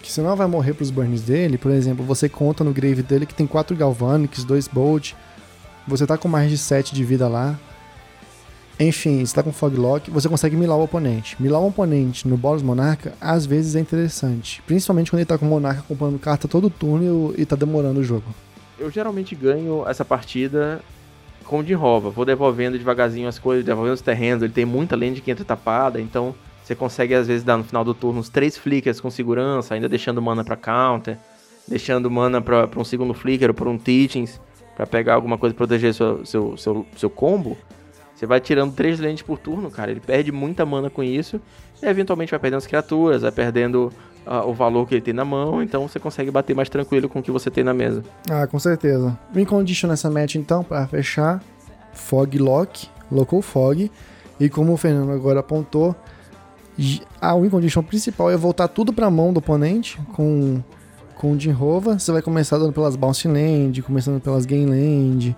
que você não vai morrer pros burns dele, por exemplo, você conta no grave dele que tem 4 Galvanics, 2 Bolt, você tá com mais de 7 de vida lá. Enfim, você tá com Foglock, você consegue milar o oponente. Milar o oponente no Boros Monarca, às vezes é interessante. Principalmente quando ele tá com o Monarca comprando carta todo turno e tá demorando o jogo. Eu geralmente ganho essa partida com de Rova. Vou devolvendo devagarzinho as coisas, devolvendo os terrenos. Ele tem muita lente que entra tapada, então você consegue às vezes dar no final do turno uns três flickers com segurança, ainda deixando mana para counter, deixando mana para um segundo flicker ou para um teachings, para pegar alguma coisa e proteger seu, seu, seu, seu combo. Você vai tirando três lentes por turno, cara. Ele perde muita mana com isso. E eventualmente vai perdendo as criaturas, vai perdendo uh, o valor que ele tem na mão. Então você consegue bater mais tranquilo com o que você tem na mesa. Ah, com certeza. Win condition nessa match então, para fechar: Fog Lock, Local Fog. E como o Fernando agora apontou, a win condition principal é voltar tudo para a mão do oponente com com o Jinrova. Você vai começar dando pelas Bounce Land, começando pelas Game Land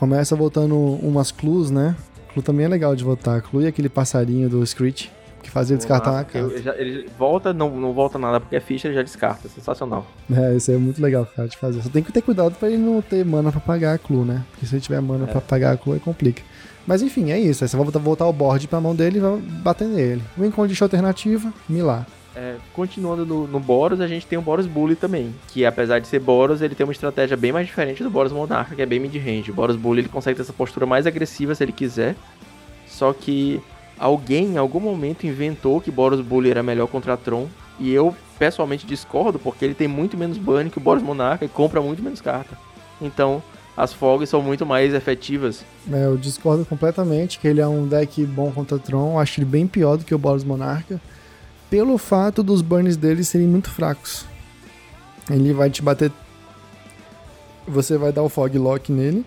Começa voltando umas clues, né? Clue também é legal de votar. Clue é aquele passarinho do Screech que fazia descartar uma carta. Ele, ele, volta, não, não volta nada, porque é ficha, ele já descarta. Sensacional. É, isso é muito legal, cara, de fazer. Só tem que ter cuidado pra ele não ter mana pra pagar a clue, né? Porque se ele tiver mana é. pra pagar a clue, complica. Mas enfim, é isso. Aí você vai voltar o board pra mão dele e vai bater nele. Win condition alternativa, Milar. É, continuando no, no, Boros, a gente tem o Boros Bully também, que apesar de ser Boros, ele tem uma estratégia bem mais diferente do Boros Monarca, que é bem mid-range. O Boros Bully ele consegue ter essa postura mais agressiva se ele quiser, só que alguém em algum momento inventou que Boros Bully era melhor contra Tron, e eu pessoalmente discordo, porque ele tem muito menos burn que o Boros Monarca e compra muito menos carta. Então, as fogs são muito mais efetivas. É, eu discordo completamente que ele é um deck bom contra Tron, acho ele bem pior do que o Boros Monarca pelo fato dos burns dele serem muito fracos. Ele vai te bater. você vai dar o Fog Lock nele.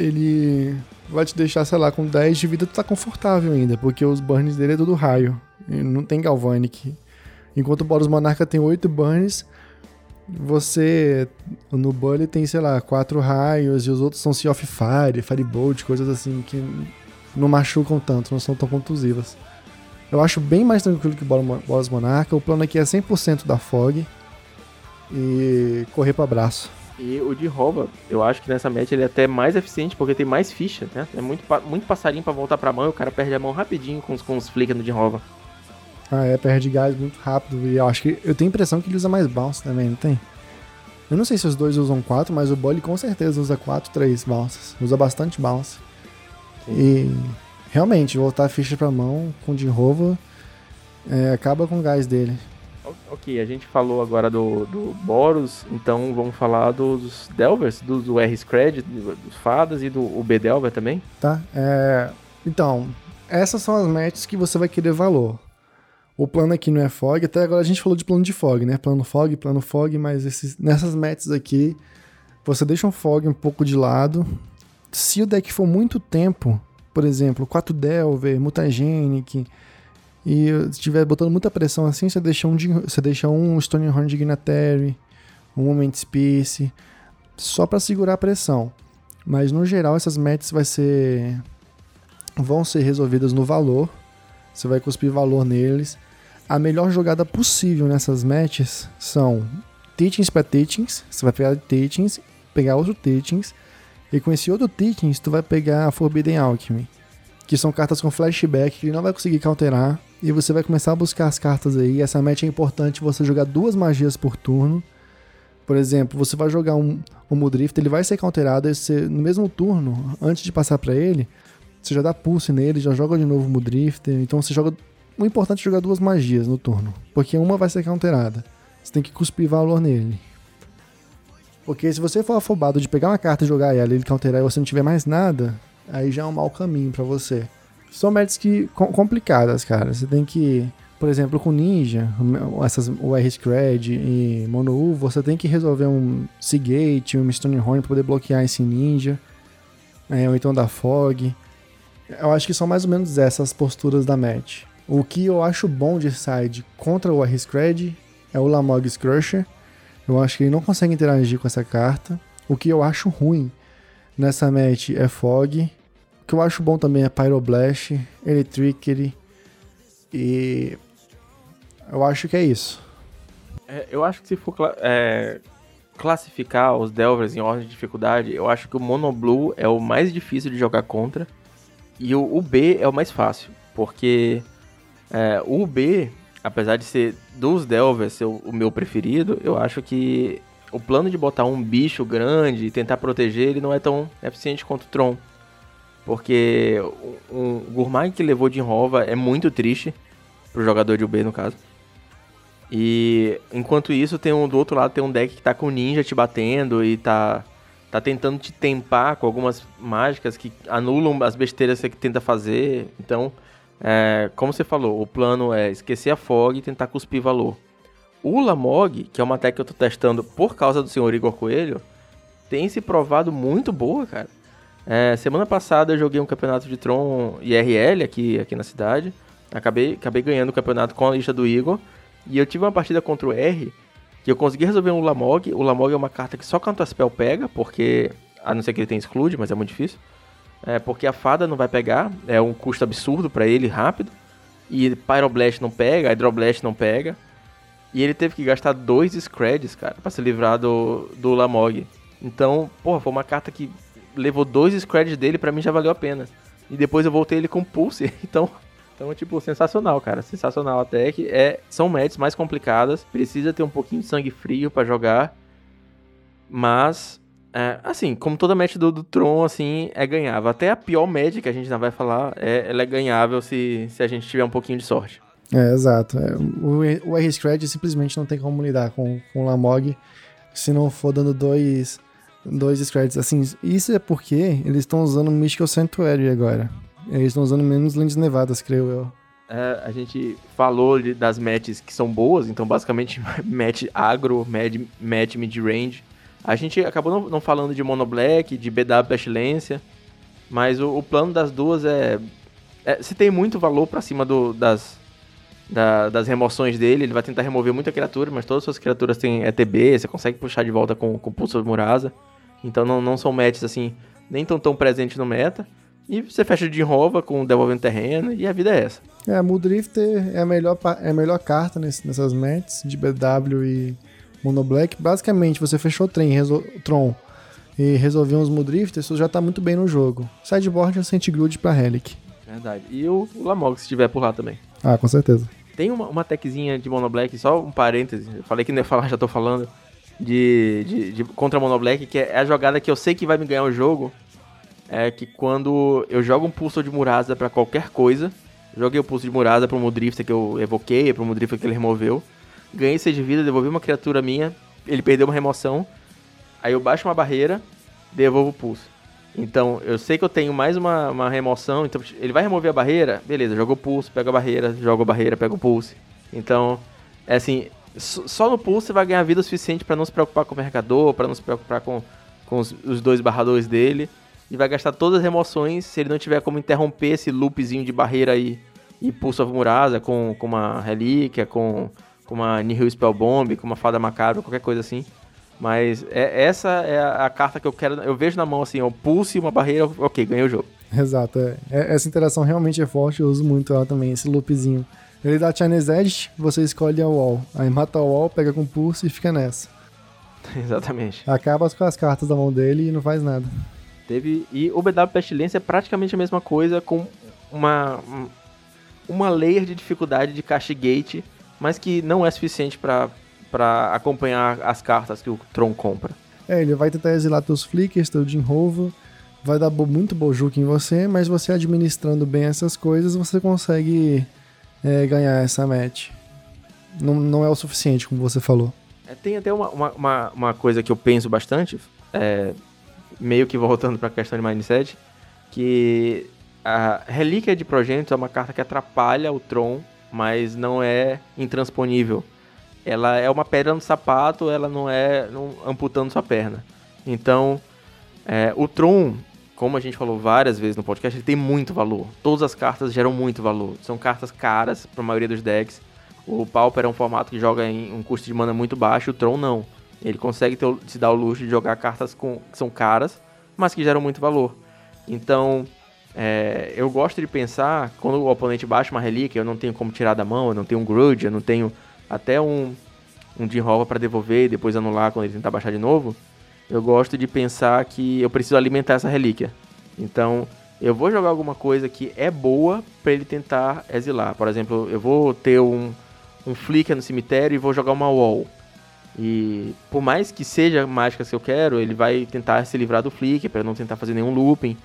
Ele vai te deixar, sei lá, com 10 de vida, tu tá confortável ainda, porque os burns dele é tudo raio. Não tem Galvanic. Enquanto o Boros Monarca tem 8 burns, você no Bully tem, sei lá, 4 raios e os outros são Sea of Fire, Firebolt, coisas assim que não machucam tanto, não são tão contusivas. Eu acho bem mais tranquilo que o Boros Monarca. O plano aqui é 100% da Fog e correr para braço. E o de Rova, eu acho que nessa match ele é até mais eficiente porque tem mais ficha, né? É muito, muito passarinho para voltar pra mão e o cara perde a mão rapidinho com os, com os flickers no de Rova. Ah, é, perde gás muito rápido. E eu acho que. Eu tenho a impressão que ele usa mais bounce também, não tem? Eu não sei se os dois usam 4, mas o Bolly com certeza usa 4, 3 bounces. Usa bastante bounce. Sim. E realmente, voltar a ficha pra mão com o Jinrova é, acaba com o gás dele. Ok, a gente falou agora do, do Boros, então vamos falar dos Delvers, do, do R-Scred, dos Fadas e do B Delver também? Tá, é... Então, essas são as matches que você vai querer valor. O plano aqui não é fog, até agora a gente falou de plano de fog, né? Plano fog, plano fog, mas esses, nessas matches aqui, você deixa um fog um pouco de lado. Se o deck for muito tempo, por exemplo, 4 Delver, Mutagenic, e estiver botando muita pressão assim, você deixa um, você deixa um Stonehorn Dignitary, um Moment Space, só para segurar a pressão. Mas no geral essas matches vai ser vão ser resolvidas no valor. Você vai cuspir valor neles. A melhor jogada possível nessas matches são Teachings para Teachings. Você vai pegar Teachings, pegar outro Teachings, e com esse outro Teachings tu vai pegar a Forbidden Alchemy, que são cartas com flashback que ele não vai conseguir counterar e você vai começar a buscar as cartas aí. Essa match é importante você jogar duas magias por turno. Por exemplo, você vai jogar um, um Mudrift, ele vai ser counterado, você, no mesmo turno, antes de passar para ele, você já dá pulse nele, já joga de novo o Mudrift. Então você joga. O importante é jogar duas magias no turno, porque uma vai ser counterada. Você tem que cuspir valor nele. Porque se você for afobado de pegar uma carta e jogar ela e ele counterar e você não tiver mais nada, aí já é um mau caminho para você são matches que, complicadas, cara. Você tem que, por exemplo, com Ninja, essas, o R-Scred e Mono U, você tem que resolver um Seagate, um Stonehorn pra poder bloquear esse Ninja. É, ou então da Fog. Eu acho que são mais ou menos essas posturas da match. O que eu acho bom de side contra o R-Scred é o Lamog Crusher. Eu acho que ele não consegue interagir com essa carta. O que eu acho ruim nessa match é Fog que eu acho bom também é Pyroblast, Electricity e eu acho que é isso. É, eu acho que se for é, classificar os Delvers em ordem de dificuldade, eu acho que o Mono Blue é o mais difícil de jogar contra e o, o B é o mais fácil, porque é, o B, apesar de ser dos Delvers ser o, meu preferido, eu acho que o plano de botar um bicho grande e tentar proteger ele não é tão eficiente quanto o Tron. Porque o, Gourmag que levou de Rova é muito triste pro jogador de UB, no caso. E enquanto isso, tem um, do outro lado tem um deck que tá com ninja te batendo e tá, tá tentando te tempar com algumas mágicas que anulam as besteiras que você tenta fazer. Então, é, como você falou, o plano é esquecer a Fog e tentar cuspir valor. O Lamog, que é uma tech que eu tô testando por causa do senhor Igor Coelho, tem se provado muito boa, cara. É, semana passada eu joguei um campeonato de Tron IRL aqui, aqui na cidade. Acabei, acabei ganhando o campeonato com a lista do Igor. E eu tive uma partida contra o R que eu consegui resolver um Lamog. O Lamog é uma carta que só Counter Spell pega, porque. A não ser que ele tenha exclude, mas é muito difícil. É, porque a fada não vai pegar, é um custo absurdo para ele, rápido. E Pyroblast não pega, Hydroblast não pega. E ele teve que gastar dois Screds, cara, pra se livrar do, do Lamog. Então, porra, foi uma carta que levou dois scratches dele, para mim já valeu a pena. E depois eu voltei ele com Pulse, [laughs] então então, tipo, sensacional, cara. Sensacional até que é, são matches mais complicadas. Precisa ter um pouquinho de sangue frio para jogar. Mas, é, assim, como toda match do, do, Tron, assim, é ganhável. Até a pior match que a gente não vai falar, é, ela é ganhável se, se a gente tiver um pouquinho de sorte. É, exato. É, o, o R-Scratch simplesmente não tem como lidar com, com o Lamog se não for dando dois dois scratches. Assim, isso é porque eles estão usando Mystical Sanctuary agora. Eles estão usando menos lentes nevadas, creio eu. É, a gente falou de, das matches que são boas, então basicamente [laughs] match agro, match, match mid-range. A gente acabou não, não falando de Mono Black, de BW Pestilência, mas o, o plano das duas é, é. Se tem muito valor pra cima do, das, da, das remoções dele, ele vai tentar remover muita criatura, mas todas as suas criaturas têm ETB, você consegue puxar de volta com, com Pulso Murasa. Então não, não são matches assim, nem tão tão presentes no meta. E você fecha de Rova com Devolvendo Terreno e a vida é essa. É, Muldrifter é a melhor, é a melhor carta nesse, nessas matches de BW e Mono Black. Basicamente, você fechou o trem, Tron e resolveu uns Muldrifters, isso já tá muito bem no jogo. Sideboard é Sente Good pra Relic. Verdade. E o, Lamog, se estiver por lá também. Ah, com certeza. Tem uma, uma techzinha de Mono Black, só um parêntese, eu falei que não ia falar, [laughs] já tô falando, de, de, de contra Mono Black, que é a jogada que eu sei que vai me ganhar o jogo, é que quando eu jogo um pulso de Murasa para qualquer coisa, joguei o pulso de Murasa pro Mudrifter que eu evoquei, pro Mudrifter que ele removeu, ganhei 6 de vida, devolvi uma criatura minha, ele perdeu uma remoção, aí eu baixo uma barreira, devolvo o pulso. Então, eu sei que eu tenho mais uma, uma remoção, então ele vai remover a barreira, beleza, joga o pulso, pega a barreira, joga a barreira, pega o pulso. Então, é assim, só no pulso você vai ganhar vida o suficiente para não se preocupar com o mercador, para não se preocupar com, com os, os dois barradores dele e vai gastar todas as remoções se ele não tiver como interromper esse loopzinho de barreira aí e Pulse of Murasa com, com uma relíquia, com, com uma Nihil Spellbomb, com uma Fada Macabra, qualquer coisa assim. Mas é, essa é a, a, carta que eu quero. Eu vejo na mão assim, ó, pulse uma barreira, ok, ganhei o jogo. Exato, é. é. Essa interação realmente é forte, eu uso muito ela também, esse loopzinho. Ele dá Chinese Edge, você escolhe a wall. Aí mata a wall, pega com pulse e fica nessa. [laughs] Exatamente. Acaba com as cartas da mão dele e não faz nada. Teve e o BW Pestilência é praticamente a mesma coisa com uma uma layer de dificuldade de castigate, mas que não é suficiente para acompanhar as cartas que o Tron compra. É, ele vai tentar exilar teus flickers, teu Jinrovo, vai dar muito bojuque em você, mas você administrando bem essas coisas, você consegue é, ganhar essa match. Não, não é o suficiente, como você falou. É, tem até uma, uma, uma, coisa que eu penso bastante, é, meio que voltando para a questão de mindset, que a Relíquia de Progenitus é uma carta que atrapalha o Tron, mas não é intransponível. Ela é uma pedra no sapato, ela não é não, amputando sua perna. Então, é, o Tron, como a gente falou várias vezes no podcast, ele tem muito valor. Todas as cartas geram muito valor. São cartas caras para a maioria dos decks. O Pauper é um formato que joga em um custo de mana muito baixo, o Tron não. Ele consegue ter, se dar o luxo de jogar cartas com, que são caras, mas que geram muito valor. Então, é, eu gosto de pensar, quando o oponente baixa uma relíquia, eu não tenho como tirar da mão, eu não tenho um grudge, eu não tenho até um, um de rova para devolver e depois anular quando ele tentar baixar de novo. Eu gosto de pensar que eu preciso alimentar essa relíquia. Então, eu vou jogar alguma coisa que é boa para ele tentar exilar. Por exemplo, eu vou ter um, um flicker no cemitério e vou jogar uma wall. E por mais que seja mágicas que eu quero, ele vai tentar se livrar do flick para não tentar fazer nenhum looping.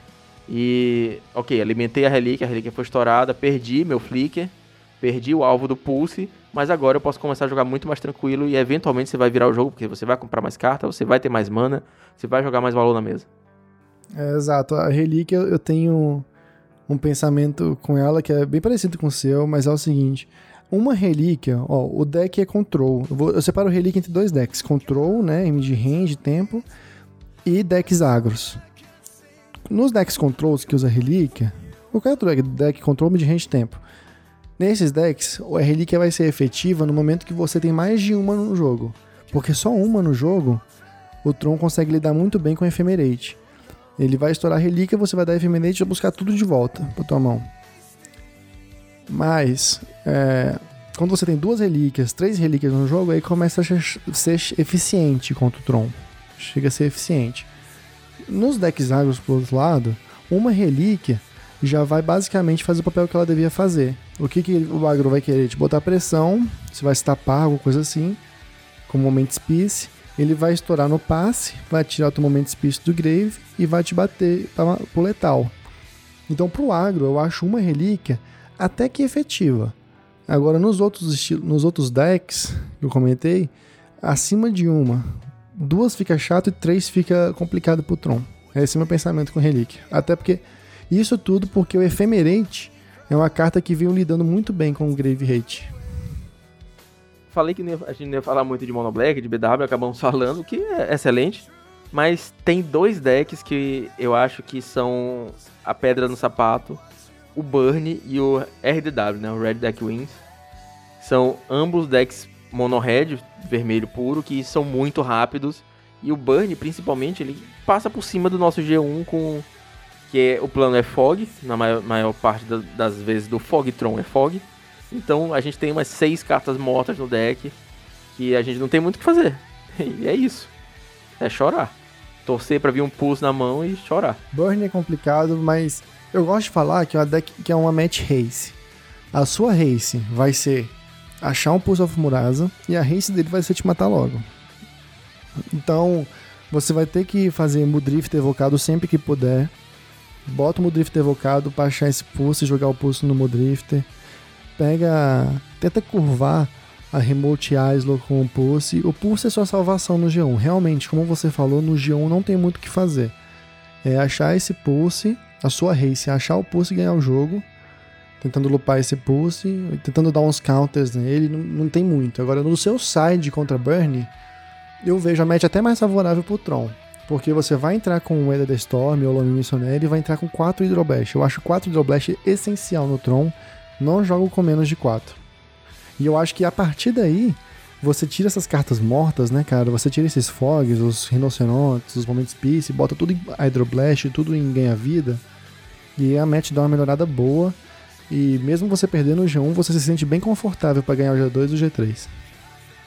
E, ok, alimentei a relíquia, a relíquia foi estourada, perdi meu flicker, perdi o alvo do pulse, mas agora eu posso começar a jogar muito mais tranquilo e eventualmente você vai virar o jogo, porque você vai comprar mais carta, você vai ter mais mana, você vai jogar mais valor na mesa. É, exato, a relíquia eu tenho um pensamento com ela que é bem parecido com o seu, mas é o seguinte: uma relíquia, ó, o deck é control. Eu, vou, eu separo relíquia entre dois decks: control, né, de range, tempo, e decks agros. Nos decks controls que usa relíquia, qualquer outro deck, deck control, mid range, tempo. Nesses decks, a relíquia vai ser efetiva no momento que você tem mais de uma no jogo. Porque só uma no jogo, o Tron consegue lidar muito bem com Ephemerate. Ele vai estourar a relíquia, você vai dar Ephemerate e vai buscar tudo de volta pra tua mão. Mas, é, quando você tem duas relíquias, três relíquias no jogo, aí começa a ser eficiente contra o Tron. Chega a ser eficiente. Nos decks agros, por outro lado, uma relíquia já vai basicamente fazer o papel que ela devia fazer. O que, que o agro vai querer? Te botar pressão, você vai se tapar, alguma coisa assim, com o Moment Spice. Ele vai estourar no passe, vai tirar o teu Moment Spice do Grave e vai te bater para o letal. Então, pro agro, eu acho uma relíquia até que efetiva. Agora, nos outros, nos outros decks que eu comentei, acima de uma, duas fica chato e três fica complicado pro Tron. Esse é o meu pensamento com Relíquia. Até porque, isso tudo porque o Ephemerate é uma carta que veio lidando muito bem com o Grave Hate. falei que a gente não ia falar muito de Mono Black, de BW, acabamos falando, que é excelente. Mas tem dois decks que eu acho que são a pedra no sapato. O Burn e o RDW, né? O Red Deck Wins. São ambos decks mono red, vermelho puro, que são muito rápidos. E o Burn, principalmente, ele passa por cima do nosso G1 com... Que é, o plano é Fog, na maior, maior parte da, das vezes do Fogtron é Fog. Então a gente tem umas seis cartas mortas no deck que a gente não tem muito o que fazer. [laughs] E é isso. É chorar. Torcer para vir um pulso na mão e chorar. Burn é complicado, mas eu gosto de falar que é uma deck que é uma match race. A sua race vai ser achar um Pulse of Murasa e a race dele vai ser te matar logo. Então, você vai ter que fazer Mudrift evocado sempre que puder. Bota o Mudrift evocado para achar esse pulse e jogar o pulso no Mudrifter pega. Tenta curvar a Remote Islo com o Pulse. O Pulse é sua salvação no G1. Realmente, como você falou, no G1 não tem muito o que fazer. É achar esse Pulse, a sua race, achar o Pulse e ganhar o jogo. Tentando lupar esse Pulse, tentando dar uns counters nele, não, não tem muito. Agora, no seu side contra Burn, eu vejo a match até mais favorável pro Tron. Porque você vai entrar com o Eda Storm ou Lomi Missionary e vai entrar com 4 Hydroblast. Eu acho 4 Hydroblast essencial no Tron não jogo com menos de 4. E eu acho que a partir daí, você tira essas cartas mortas, né, cara? Você tira esses fogs, os rinocerontes, os momentos peace, bota tudo em Hydroblast, tudo em ganha-vida. E a match dá uma melhorada boa. E mesmo você perdendo o G1, você se sente bem confortável para ganhar o G2 e o G3.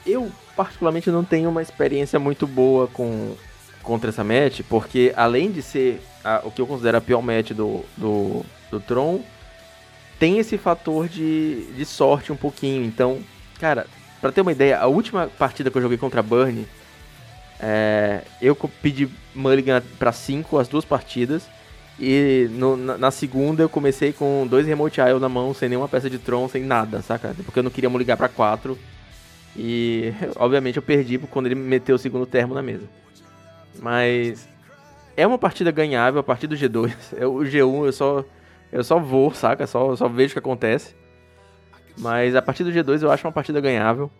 Eu, particularmente, não tenho uma experiência muito boa com contra essa match, porque além de ser a, o que eu considero a pior match do, do, do Tron, tem esse fator de, de sorte um pouquinho. Então, cara, para ter uma ideia, a última partida que eu joguei contra a Burn, é, eu pedi Mulligan para 5 as duas partidas. E no, na, na, segunda eu comecei com dois Remote Isle na mão, sem nenhuma peça de Tron, sem nada, saca? Porque eu não queria ligar para 4. E [laughs] obviamente eu perdi quando ele meteu o segundo termo na mesa. Mas é uma partida ganhável a partir do G2. [laughs] O G1 eu só eu só vou, saca? Só, só vejo o que acontece. Mas a partir do G2 eu acho uma partida ganhável.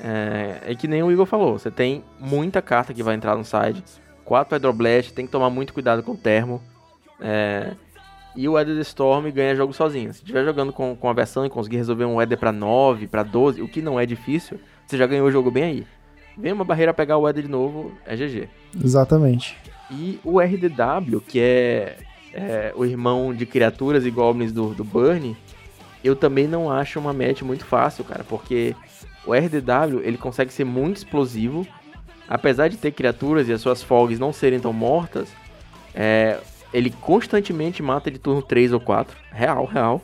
É, é que nem o Igor falou, você tem muita carta que vai entrar no side. 4 Hydroblast, tem que tomar muito cuidado com o termo. É, e o Eder Storm ganha jogo sozinho. Se estiver jogando com, com a versão e conseguir resolver um Eder para 9, para 12, o que não é difícil, você já ganhou o jogo bem aí. Vem uma barreira pegar o Eder de novo, é GG. Exatamente. E o RDW, que é é, o irmão de criaturas e goblins do, do Burn, eu também não acho uma match muito fácil, cara, porque o RDW ele consegue ser muito explosivo, apesar de ter criaturas e as suas fogs não serem tão mortas, é, ele constantemente mata de turno 3 ou 4, real, real.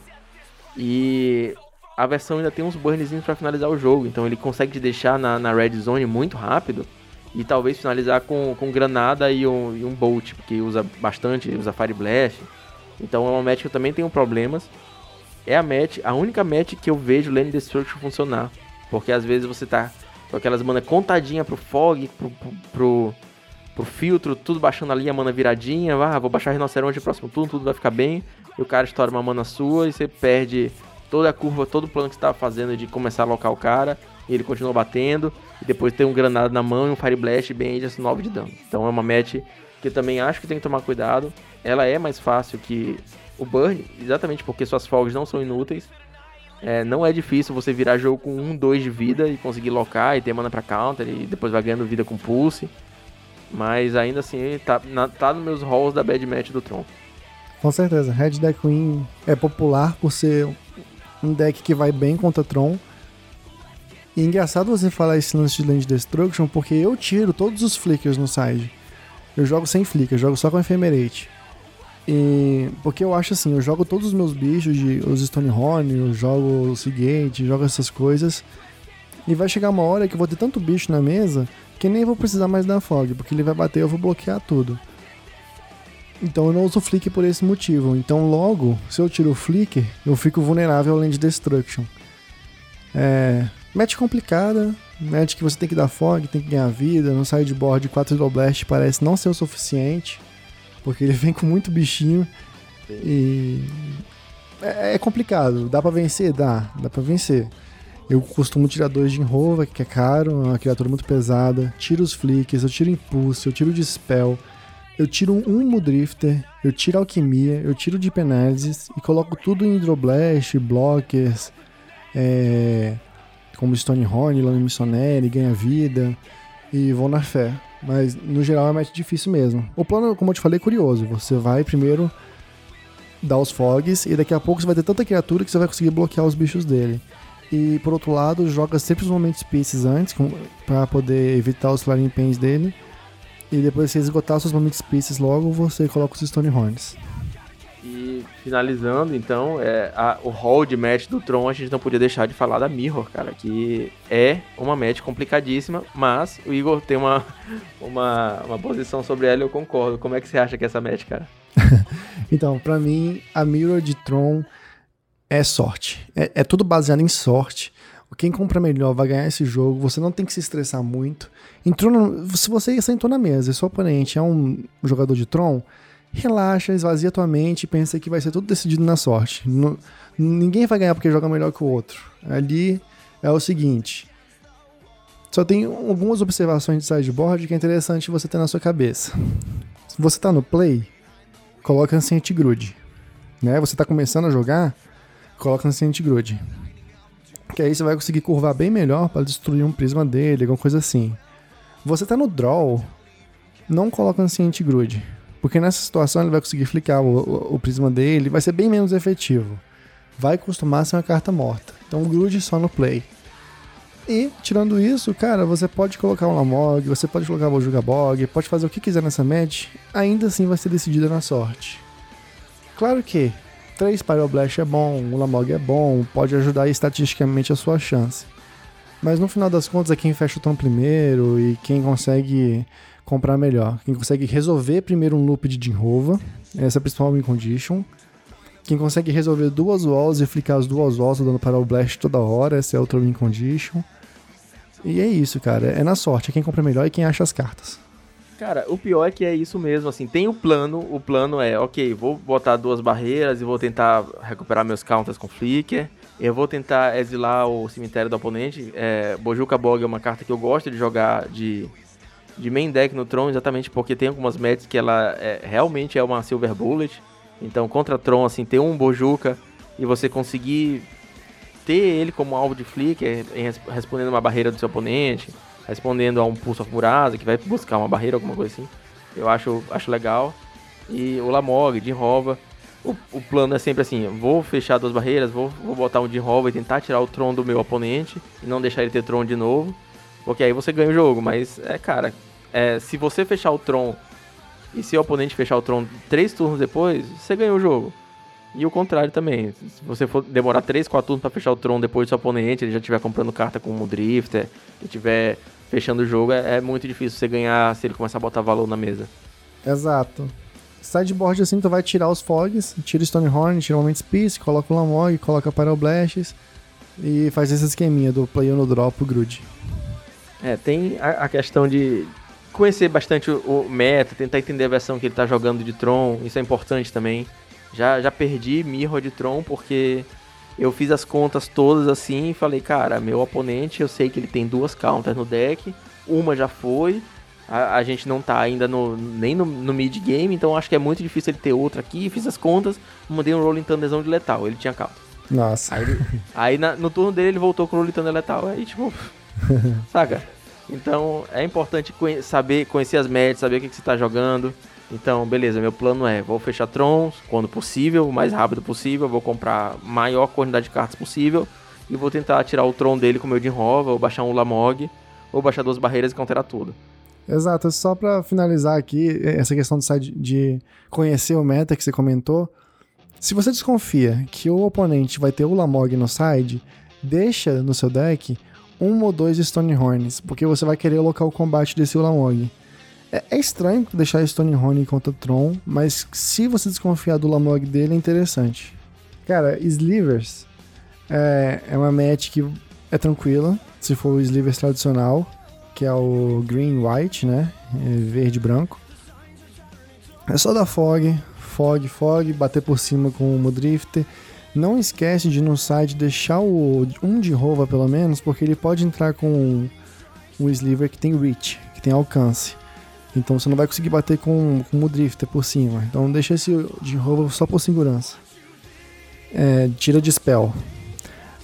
E a versão ainda tem uns burnzinhos para finalizar o jogo, então ele consegue te deixar na, na red zone muito rápido e talvez finalizar com, com granada e um, e um bolt, porque usa bastante, usa Fire Blast. Então é uma match que eu também tenho problemas. É a match, a única match que eu vejo Lane Destruction funcionar. Porque às vezes você tá com aquelas mana contadinha pro fog, pro, pro, pro, pro filtro, tudo baixando ali a mana viradinha. Ah, vou baixar rinoceronte no próximo turno, tudo vai ficar bem. E o cara estoura uma mana sua e você perde toda a curva, todo o plano que você tava fazendo de começar a alocar o cara. E ele continua batendo. E depois tem um granada na mão e um Fire Blast bem Aegis 9 de dano. Então é uma match que eu também acho que tem que tomar cuidado. Ela é mais fácil que o Burn, exatamente porque suas fogs não são inúteis. É, não é difícil você virar jogo com 1, 2 de vida e conseguir locar e ter mana pra counter e depois vai ganhando vida com pulse. Mas ainda assim, tá, na, tá nos meus rolls da bad match do Tron. Com certeza, Red Deck Queen é popular por ser um deck que vai bem contra Tron e é engraçado você falar esse lance de Land Destruction, porque eu tiro todos os flickers no side. Eu jogo sem flicker, jogo só com Ephemerate. E porque eu acho assim, eu jogo todos os meus bichos, de, os Stonehorn, eu jogo o Seagate, jogo essas coisas. E vai chegar uma hora que eu vou ter tanto bicho na mesa que nem vou precisar mais da fog, porque ele vai bater eu vou bloquear tudo. Então eu não uso flicker por esse motivo. Então logo, se eu tiro o flicker, eu fico vulnerável ao Land Destruction. É, Match complicada, match que você tem que dar fog, tem que ganhar vida, no sideboard 4 Hydroblast parece não ser o suficiente, porque ele [laughs] vem com muito bichinho e é, é complicado. Dá para vencer? Dá, dá para vencer. Eu costumo tirar dois de Enrova, que é caro, é uma criatura muito pesada. Tiro os flicks, eu tiro Impulso, eu tiro Dispel. Eu tiro um Mudrifter, eu tiro Alquimia, eu tiro Deep Analysis e coloco tudo em Hydroblast, Blockers, é, como Stonehorn, Lame Missionary, ganha vida e vou na fé. Mas no geral é mais difícil mesmo. O plano, como eu te falei, é curioso. Você vai primeiro dar os fogs e daqui a pouco você vai ter tanta criatura que você vai conseguir bloquear os bichos dele. E por outro lado, joga sempre os momentos pieces antes para poder evitar os Flaring Pains dele. E depois você esgotar os seus momentos pieces logo, você coloca os Stonehorns. E finalizando, então, é, a, o hall de match do Tron, a gente não podia deixar de falar da Mirror, cara, que é uma match complicadíssima, mas o Igor tem uma, [laughs] uma, uma posição sobre ela e eu concordo. Como é que você acha que é essa match, cara? [laughs] então, para mim, a Mirror de Tron é sorte. É, é tudo baseado em sorte. Quem compra melhor vai ganhar esse jogo. Você não tem que se estressar muito. Entrou no, se você sentou na mesa e seu oponente é um jogador de Tron, relaxa, esvazia tua mente e pensa que vai ser tudo decidido na sorte. ninguém vai ganhar porque joga melhor que o outro. Ali é o seguinte. Só tem algumas observações de sideboard que é interessante você ter na sua cabeça. Se você está no play, coloca Ancient Grude. Né? Você está começando a jogar, coloca Ancient Grude. Que aí você vai conseguir curvar bem melhor para destruir um prisma dele, alguma coisa assim. Você está no draw, não coloca Ancient Grude. Porque nessa situação ele vai conseguir flicar o, o, o prisma dele, vai ser bem menos efetivo. Vai costumar ser uma carta morta. Então grude só no play. E, tirando isso, cara, você pode colocar um Lamog, você pode colocar o Jugabog, pode fazer o que quiser nessa match, ainda assim vai ser decidida na sorte. Claro que 3 Pyroblast é bom, o Lamog é bom, pode ajudar estatisticamente a sua chance. Mas no final das contas é quem fecha o tom primeiro e quem consegue comprar melhor. Quem consegue resolver primeiro um loop de Jinrova, essa é a principal win condition. Quem consegue resolver duas walls e flicar as duas walls dando para o blast toda hora, essa é outra win condition. E é isso, cara. É na sorte. É quem compra melhor e quem acha as cartas. Cara, o pior é que é isso mesmo, assim, tem o plano, o plano é, ok, vou botar duas barreiras e vou tentar recuperar meus counters com Flicker, eu vou tentar exilar o cemitério do oponente, é, Bojuka Bog é uma carta que eu gosto de jogar de, de main deck no Tron, exatamente porque tem algumas matches que ela é, realmente é uma Silver Bullet, então contra Tron, assim, ter um Bojuka e você conseguir ter ele como alvo de flicker, respondendo uma barreira do seu oponente, respondendo a um Pulse of que vai buscar uma barreira, alguma coisa assim. Eu acho, acho legal. E o Lamog, de Rova. O, o, plano é sempre assim: vou fechar duas barreiras, vou, vou botar um de Rova e tentar tirar o Tron do meu oponente e não deixar ele ter Tron de novo. Porque aí você ganha o jogo. Mas é, cara, é, se você fechar o Tron e se o oponente fechar o Tron três turnos depois, você ganha o jogo. E o contrário também. Se você for demorar 3, 4 turnos para fechar o Tron depois do seu oponente, ele já estiver comprando carta com o Drifter, e estiver fechando o jogo, é, é, muito difícil você ganhar se ele começar a botar valor na mesa. Exato. Sideboard assim, tu vai tirar os fogs, tira o Stonehorn, tira o Moment Peace, coloca o Lamog, coloca Pyroblasts e faz esse esqueminha do play no drop o Grude. É, tem a, a, questão de conhecer bastante o, o, meta, tentar entender a versão que ele tá jogando de Tron, isso é importante também. Já, já perdi Mirror de Tron porque eu fiz as contas todas assim e falei, cara, meu oponente, eu sei que ele tem duas counters no deck, uma já foi, a, a gente não tá ainda no, nem no, no mid-game, então acho que é muito difícil ele ter outra aqui. Fiz as contas, mandei um Rolling Thunderzão de letal, ele tinha counter. Nossa. Aí, aí na, no turno dele ele voltou com o Rolling Thunder letal, aí tipo, [laughs] saca? Então é importante conhe saber, conhecer as médias, saber o que, que você tá jogando. Então, beleza, meu plano é, vou fechar Trons quando possível, o mais rápido possível, vou comprar maior quantidade de cartas possível e vou tentar tirar o Tron dele com o meu Dinrova, ou baixar um Lamog, ou baixar duas barreiras e counterar tudo. Exato, só para finalizar aqui, essa questão de, de conhecer o meta que você comentou, se você desconfia que o oponente vai ter o Lamog no side, deixa no seu deck um ou dois Stonehorns, porque você vai querer alocar o combate desse Lamog. É, é estranho deixar Stonehorn contra Tron, mas se você desconfiar do Lamog dele, é interessante. Cara, Slivers é, é uma match que é tranquila, se for o Slivers tradicional, que é o Green White, né? É verde branco. É só dar fog, fog, fog, bater por cima com o Mudrifter. Não esquece de no site deixar o um de Rova pelo menos, porque ele pode entrar com um sliver que tem reach, que tem alcance. Então você não vai conseguir bater com, com o drifter por cima. Então deixa esse de Rova só por segurança. É, tira de spell.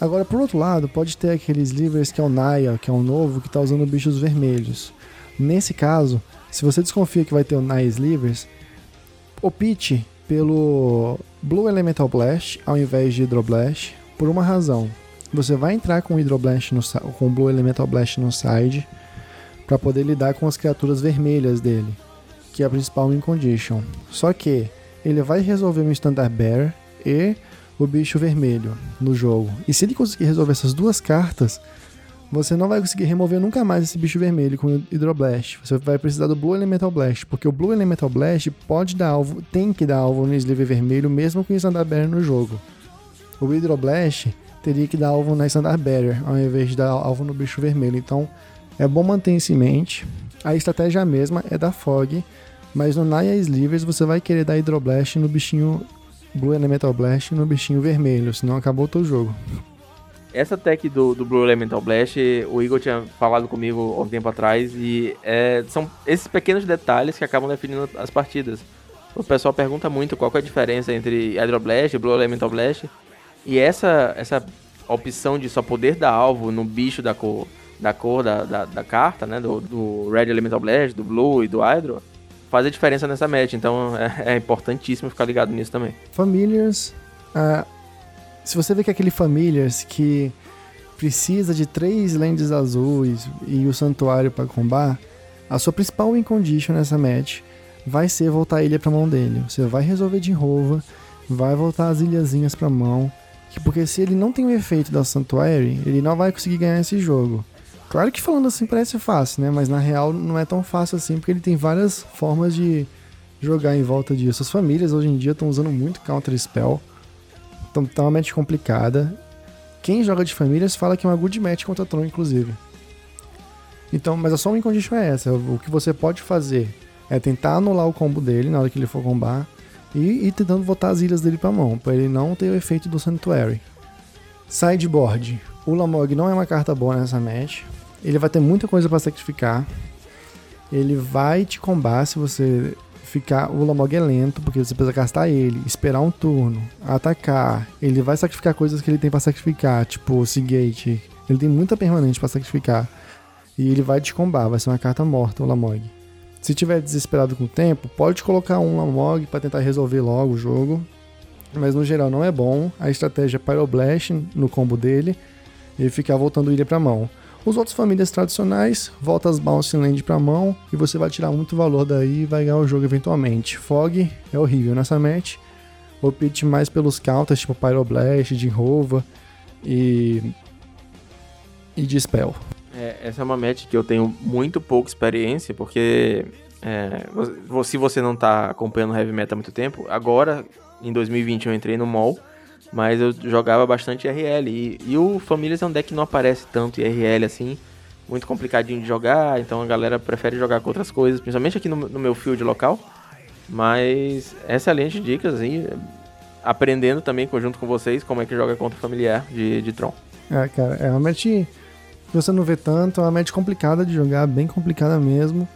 Agora, por outro lado, pode ter aqueles livers que é o Naya, que é o novo, que está usando bichos vermelhos. Nesse caso, se você desconfia que vai ter o Naya Slivers, opte pelo Blue Elemental Blast ao invés de Hydroblast, por uma razão. Você vai entrar com Hydroblast no, com Blue Elemental Blast no side para poder lidar com as criaturas vermelhas dele, que é a principal win condition. Só que ele vai resolver um Standard Bear e o bicho vermelho no jogo. E se ele conseguir resolver essas duas cartas, você não vai conseguir remover nunca mais esse bicho vermelho com Hydroblast. Você vai precisar do Blue Elemental Blast, porque o Blue Elemental Blast pode dar alvo, tem que dar alvo no Sleeve vermelho, mesmo com o Standard Barrier no jogo. O Hydroblast teria que dar alvo na Standard Barrier, ao invés de dar alvo no bicho vermelho. Então, é bom manter isso em mente. A estratégia mesma é da Fog, mas no Naya Slivers você vai querer dar Hydroblast no bichinho Blue Elemental Blast no bichinho vermelho, senão acabou o teu jogo. Essa tech do, do Blue Elemental Blast, o Igor tinha falado comigo há um tempo atrás e é, são esses pequenos detalhes que acabam definindo as partidas. O pessoal pergunta muito qual é a diferença entre Hydroblast e Blue Elemental Blast. E essa, essa opção de só poder dar alvo no bicho da cor da, cor da, da, da carta, né? Do, do Red Elemental Blast, do Blue e do Hydro, faz a diferença nessa match. Então é, é importantíssimo ficar ligado nisso também. Familiars. Uh, se você vê que é aquele Familiars que precisa de três lentes azuis e o santuário para combar, a sua principal win condition nessa match vai ser voltar a ilha pra mão dele. Você vai resolver de rova, vai voltar as ilhazinhas pra mão, porque se ele não tem o efeito da Sanctuary, ele não vai conseguir ganhar esse jogo. Claro que falando assim parece fácil, né? Mas na real não é tão fácil assim, porque ele tem várias formas de jogar em volta disso. As famílias hoje em dia estão usando muito Counter Spell. Então tá uma match complicada. Quem joga de famílias fala que é uma good match contra Tron, inclusive. Então, mas a sua win condition é essa. O que você pode fazer é tentar anular o combo dele na hora que ele for combar e ir tentando botar as ilhas dele pra mão, para ele não ter o efeito do Sanctuary. Sideboard. O Lamog não é uma carta boa nessa match. Ele vai ter muita coisa para sacrificar. Ele vai te combar se você ficar. O Lamog é lento, porque você precisa gastar ele, esperar um turno, atacar. Ele vai sacrificar coisas que ele tem para sacrificar, tipo o Seagate. Ele tem muita permanente para sacrificar. E ele vai te combar, vai ser uma carta morta o Lamog. Se tiver desesperado com o tempo, pode colocar um Lamog para tentar resolver logo o jogo. Mas no geral não é bom. A estratégia é Pyroblast no combo dele e ficar voltando ilha para mão. Os outros famílias tradicionais, volta as Bounce Land pra mão e você vai tirar muito valor daí e vai ganhar o jogo eventualmente. Fog é horrível nessa match. Opte mais pelos counters, tipo Pyroblast, de Rova e. e Dispel. É, essa é uma match que eu tenho muito pouca experiência, porque é, se você não tá acompanhando Heavy Metal há muito tempo, agora, em 2020, eu entrei no mall mas eu jogava bastante IRL. E, e o Famílias é um deck que não aparece tanto IRL assim. Muito complicadinho de jogar, então a galera prefere jogar com outras coisas, principalmente aqui no, no meu field local. Mas excelente dicas, assim, aprendendo também junto com vocês como é que joga contra familiar de, de Tron. É, cara, é uma match que você não vê tanto, é uma match complicada de jogar, bem complicada mesmo.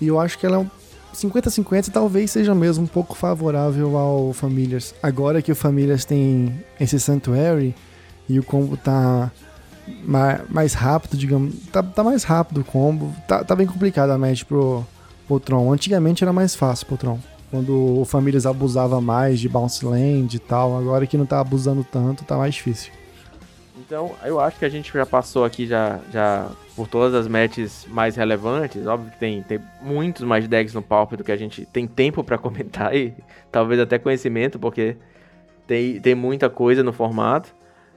E eu acho que ela é um 50-50 talvez seja mesmo um pouco favorável ao Familiars. Agora que o Familiars tem esse Sanctuary e o combo tá mais rápido, digamos. Tá, tá mais rápido o combo. Tá, tá bem complicado a match pro, pro Tron. Antigamente era mais fácil pro Tron. Quando o Familiars abusava mais de Bounce Land e tal. Agora que não tá abusando tanto, tá mais difícil. Então, eu acho que a gente já passou aqui já, já por todas as matches mais relevantes. Óbvio que tem, tem muitos mais decks no Pauper do que a gente tem tempo para [laughs] comentar e talvez até conhecimento, porque tem, tem muita coisa no formato.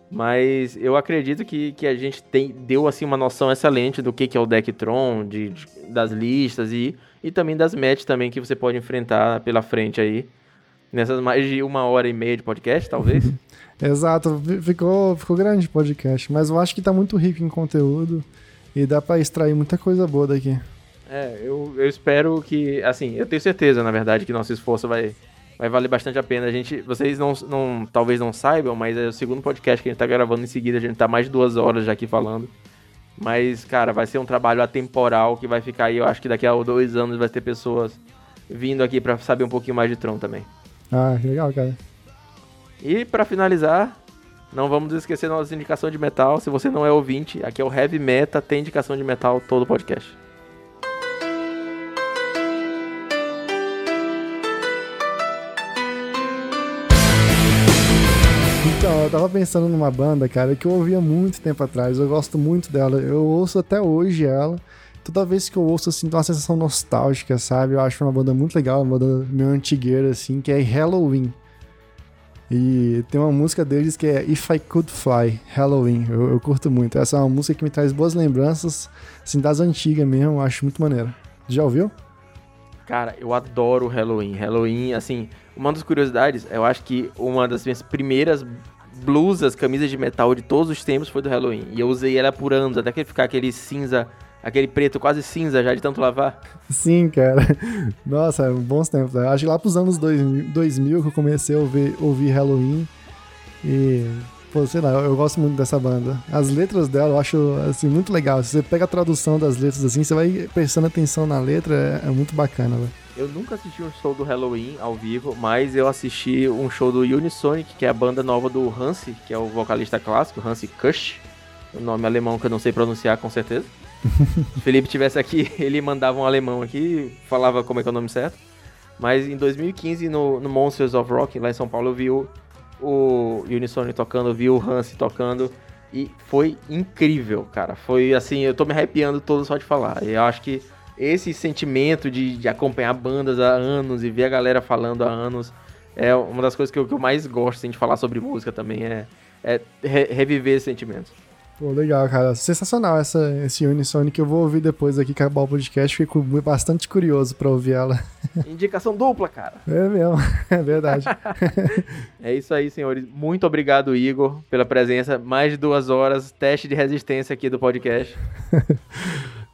Mas eu acredito que, que a gente tem, deu assim uma noção excelente do que, que é o deck Tron, de, de, das listas e, e também das matches também que você pode enfrentar pela frente aí. Nessas mais de uma hora e meia de podcast, talvez. [laughs] Exato, ficou, ficou grande o podcast, mas eu acho que tá muito rico em conteúdo e dá para extrair muita coisa boa daqui. É, eu, eu espero que, assim, eu tenho certeza, na verdade, que nosso esforço vai, vai valer bastante a pena. A gente, vocês não, não, talvez não saibam, mas é o segundo podcast que a gente tá gravando em seguida. A gente tá mais de duas horas já aqui falando. Mas, cara, vai ser um trabalho atemporal que vai ficar aí. Eu acho que daqui a dois anos vai ter pessoas vindo aqui para saber um pouquinho mais de Tron também. Ah, que legal, cara. E para finalizar, não vamos esquecer nossa indicação de metal. Se você não é ouvinte, aqui é o Heavy Meta, tem indicação de metal todo podcast. Então, eu tava pensando numa banda, cara, que eu ouvia muito tempo atrás. Eu gosto muito dela. Eu ouço até hoje ela. Toda vez que eu ouço, assim, dá uma sensação nostálgica, sabe? Eu acho uma banda muito legal, uma banda meio antigueira, assim, que é Halloween. E tem uma música deles que é If I Could Fly, Halloween. Eu, eu curto muito. Essa é uma música que me traz boas lembranças, assim, das antigas mesmo. Eu acho muito maneira. Já ouviu? Cara, eu adoro Halloween. Halloween, assim, uma das curiosidades, eu acho que uma das minhas primeiras blusas, camisas de metal de todos os tempos foi do Halloween. E eu usei ela por anos, até que ficar aquele cinza, aquele preto quase cinza já de tanto lavar. Sim, cara. Nossa, bons tempos. Né? Acho que lá pros anos 2000 que eu comecei a ouvir, ouvir Halloween. E, pô, sei lá, eu gosto muito dessa banda. As letras dela eu acho, assim, muito legal. Se você pega a tradução das letras assim, você vai prestando atenção na letra, é, é muito bacana, velho. Eu nunca assisti um show do Halloween ao vivo, mas eu assisti um show do Unisonic, que é a banda nova do Hansi, que é o vocalista clássico, Hansi Kusch, o nome alemão que eu não sei pronunciar com certeza. Se [laughs] Felipe tivesse aqui, [laughs] ele mandava um alemão aqui, falava como é que é o nome certo. Mas em 2015, no, no Monsters of Rock, lá em São Paulo, eu vi o, o tocando, eu vi o Hansi tocando, e foi incrível, cara. Foi assim, eu tô me arrepiando todo só de falar. Eu acho que esse sentimento de, de, acompanhar bandas há anos e ver a galera falando há anos é uma das coisas que eu, que eu mais gosto assim, de falar sobre música também, é, é re reviver esses sentimentos. Pô, legal, cara. Sensacional essa, esse Unisonic que eu vou ouvir depois aqui acabar o podcast. Fico bastante curioso pra ouvir ela. [laughs] Indicação dupla, cara. É mesmo, [laughs] é verdade. [laughs] é isso aí, senhores. Muito obrigado, Igor, pela presença. Mais de duas horas, teste de resistência aqui do podcast.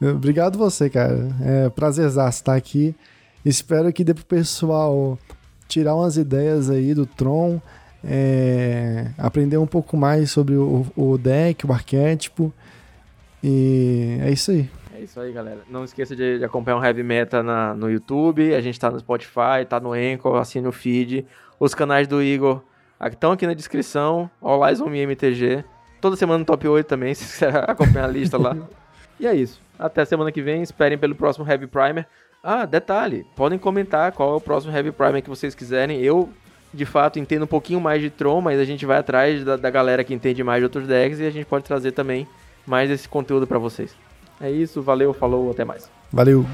Obrigado você, cara. É prazerzaço estar aqui. Espero que dê pro pessoal tirar umas ideias aí do Tron, é, aprender um pouco mais sobre o, o deck, o arquétipo. E é isso aí. É isso aí, galera. Não esqueça de, de acompanhar o Heavy Meta na, no YouTube. A gente tá no Spotify, tá no Anchor, assine o feed. Os canais do Igor estão aqui na descrição. All Eyes on Me MTG. Toda semana no top 8 também, [laughs] se quiser acompanhar a lista lá. E é isso. Até semana que vem. Esperem pelo próximo Heavy Primer. Ah, detalhe. Podem comentar qual é o próximo Heavy Primer que vocês quiserem. Eu, de fato, entendo um pouquinho mais de Tron, mas a gente vai atrás da, da galera que entende mais de outros decks e a gente pode trazer também mais esse conteúdo para vocês. É isso. Valeu, falou, até mais. Valeu.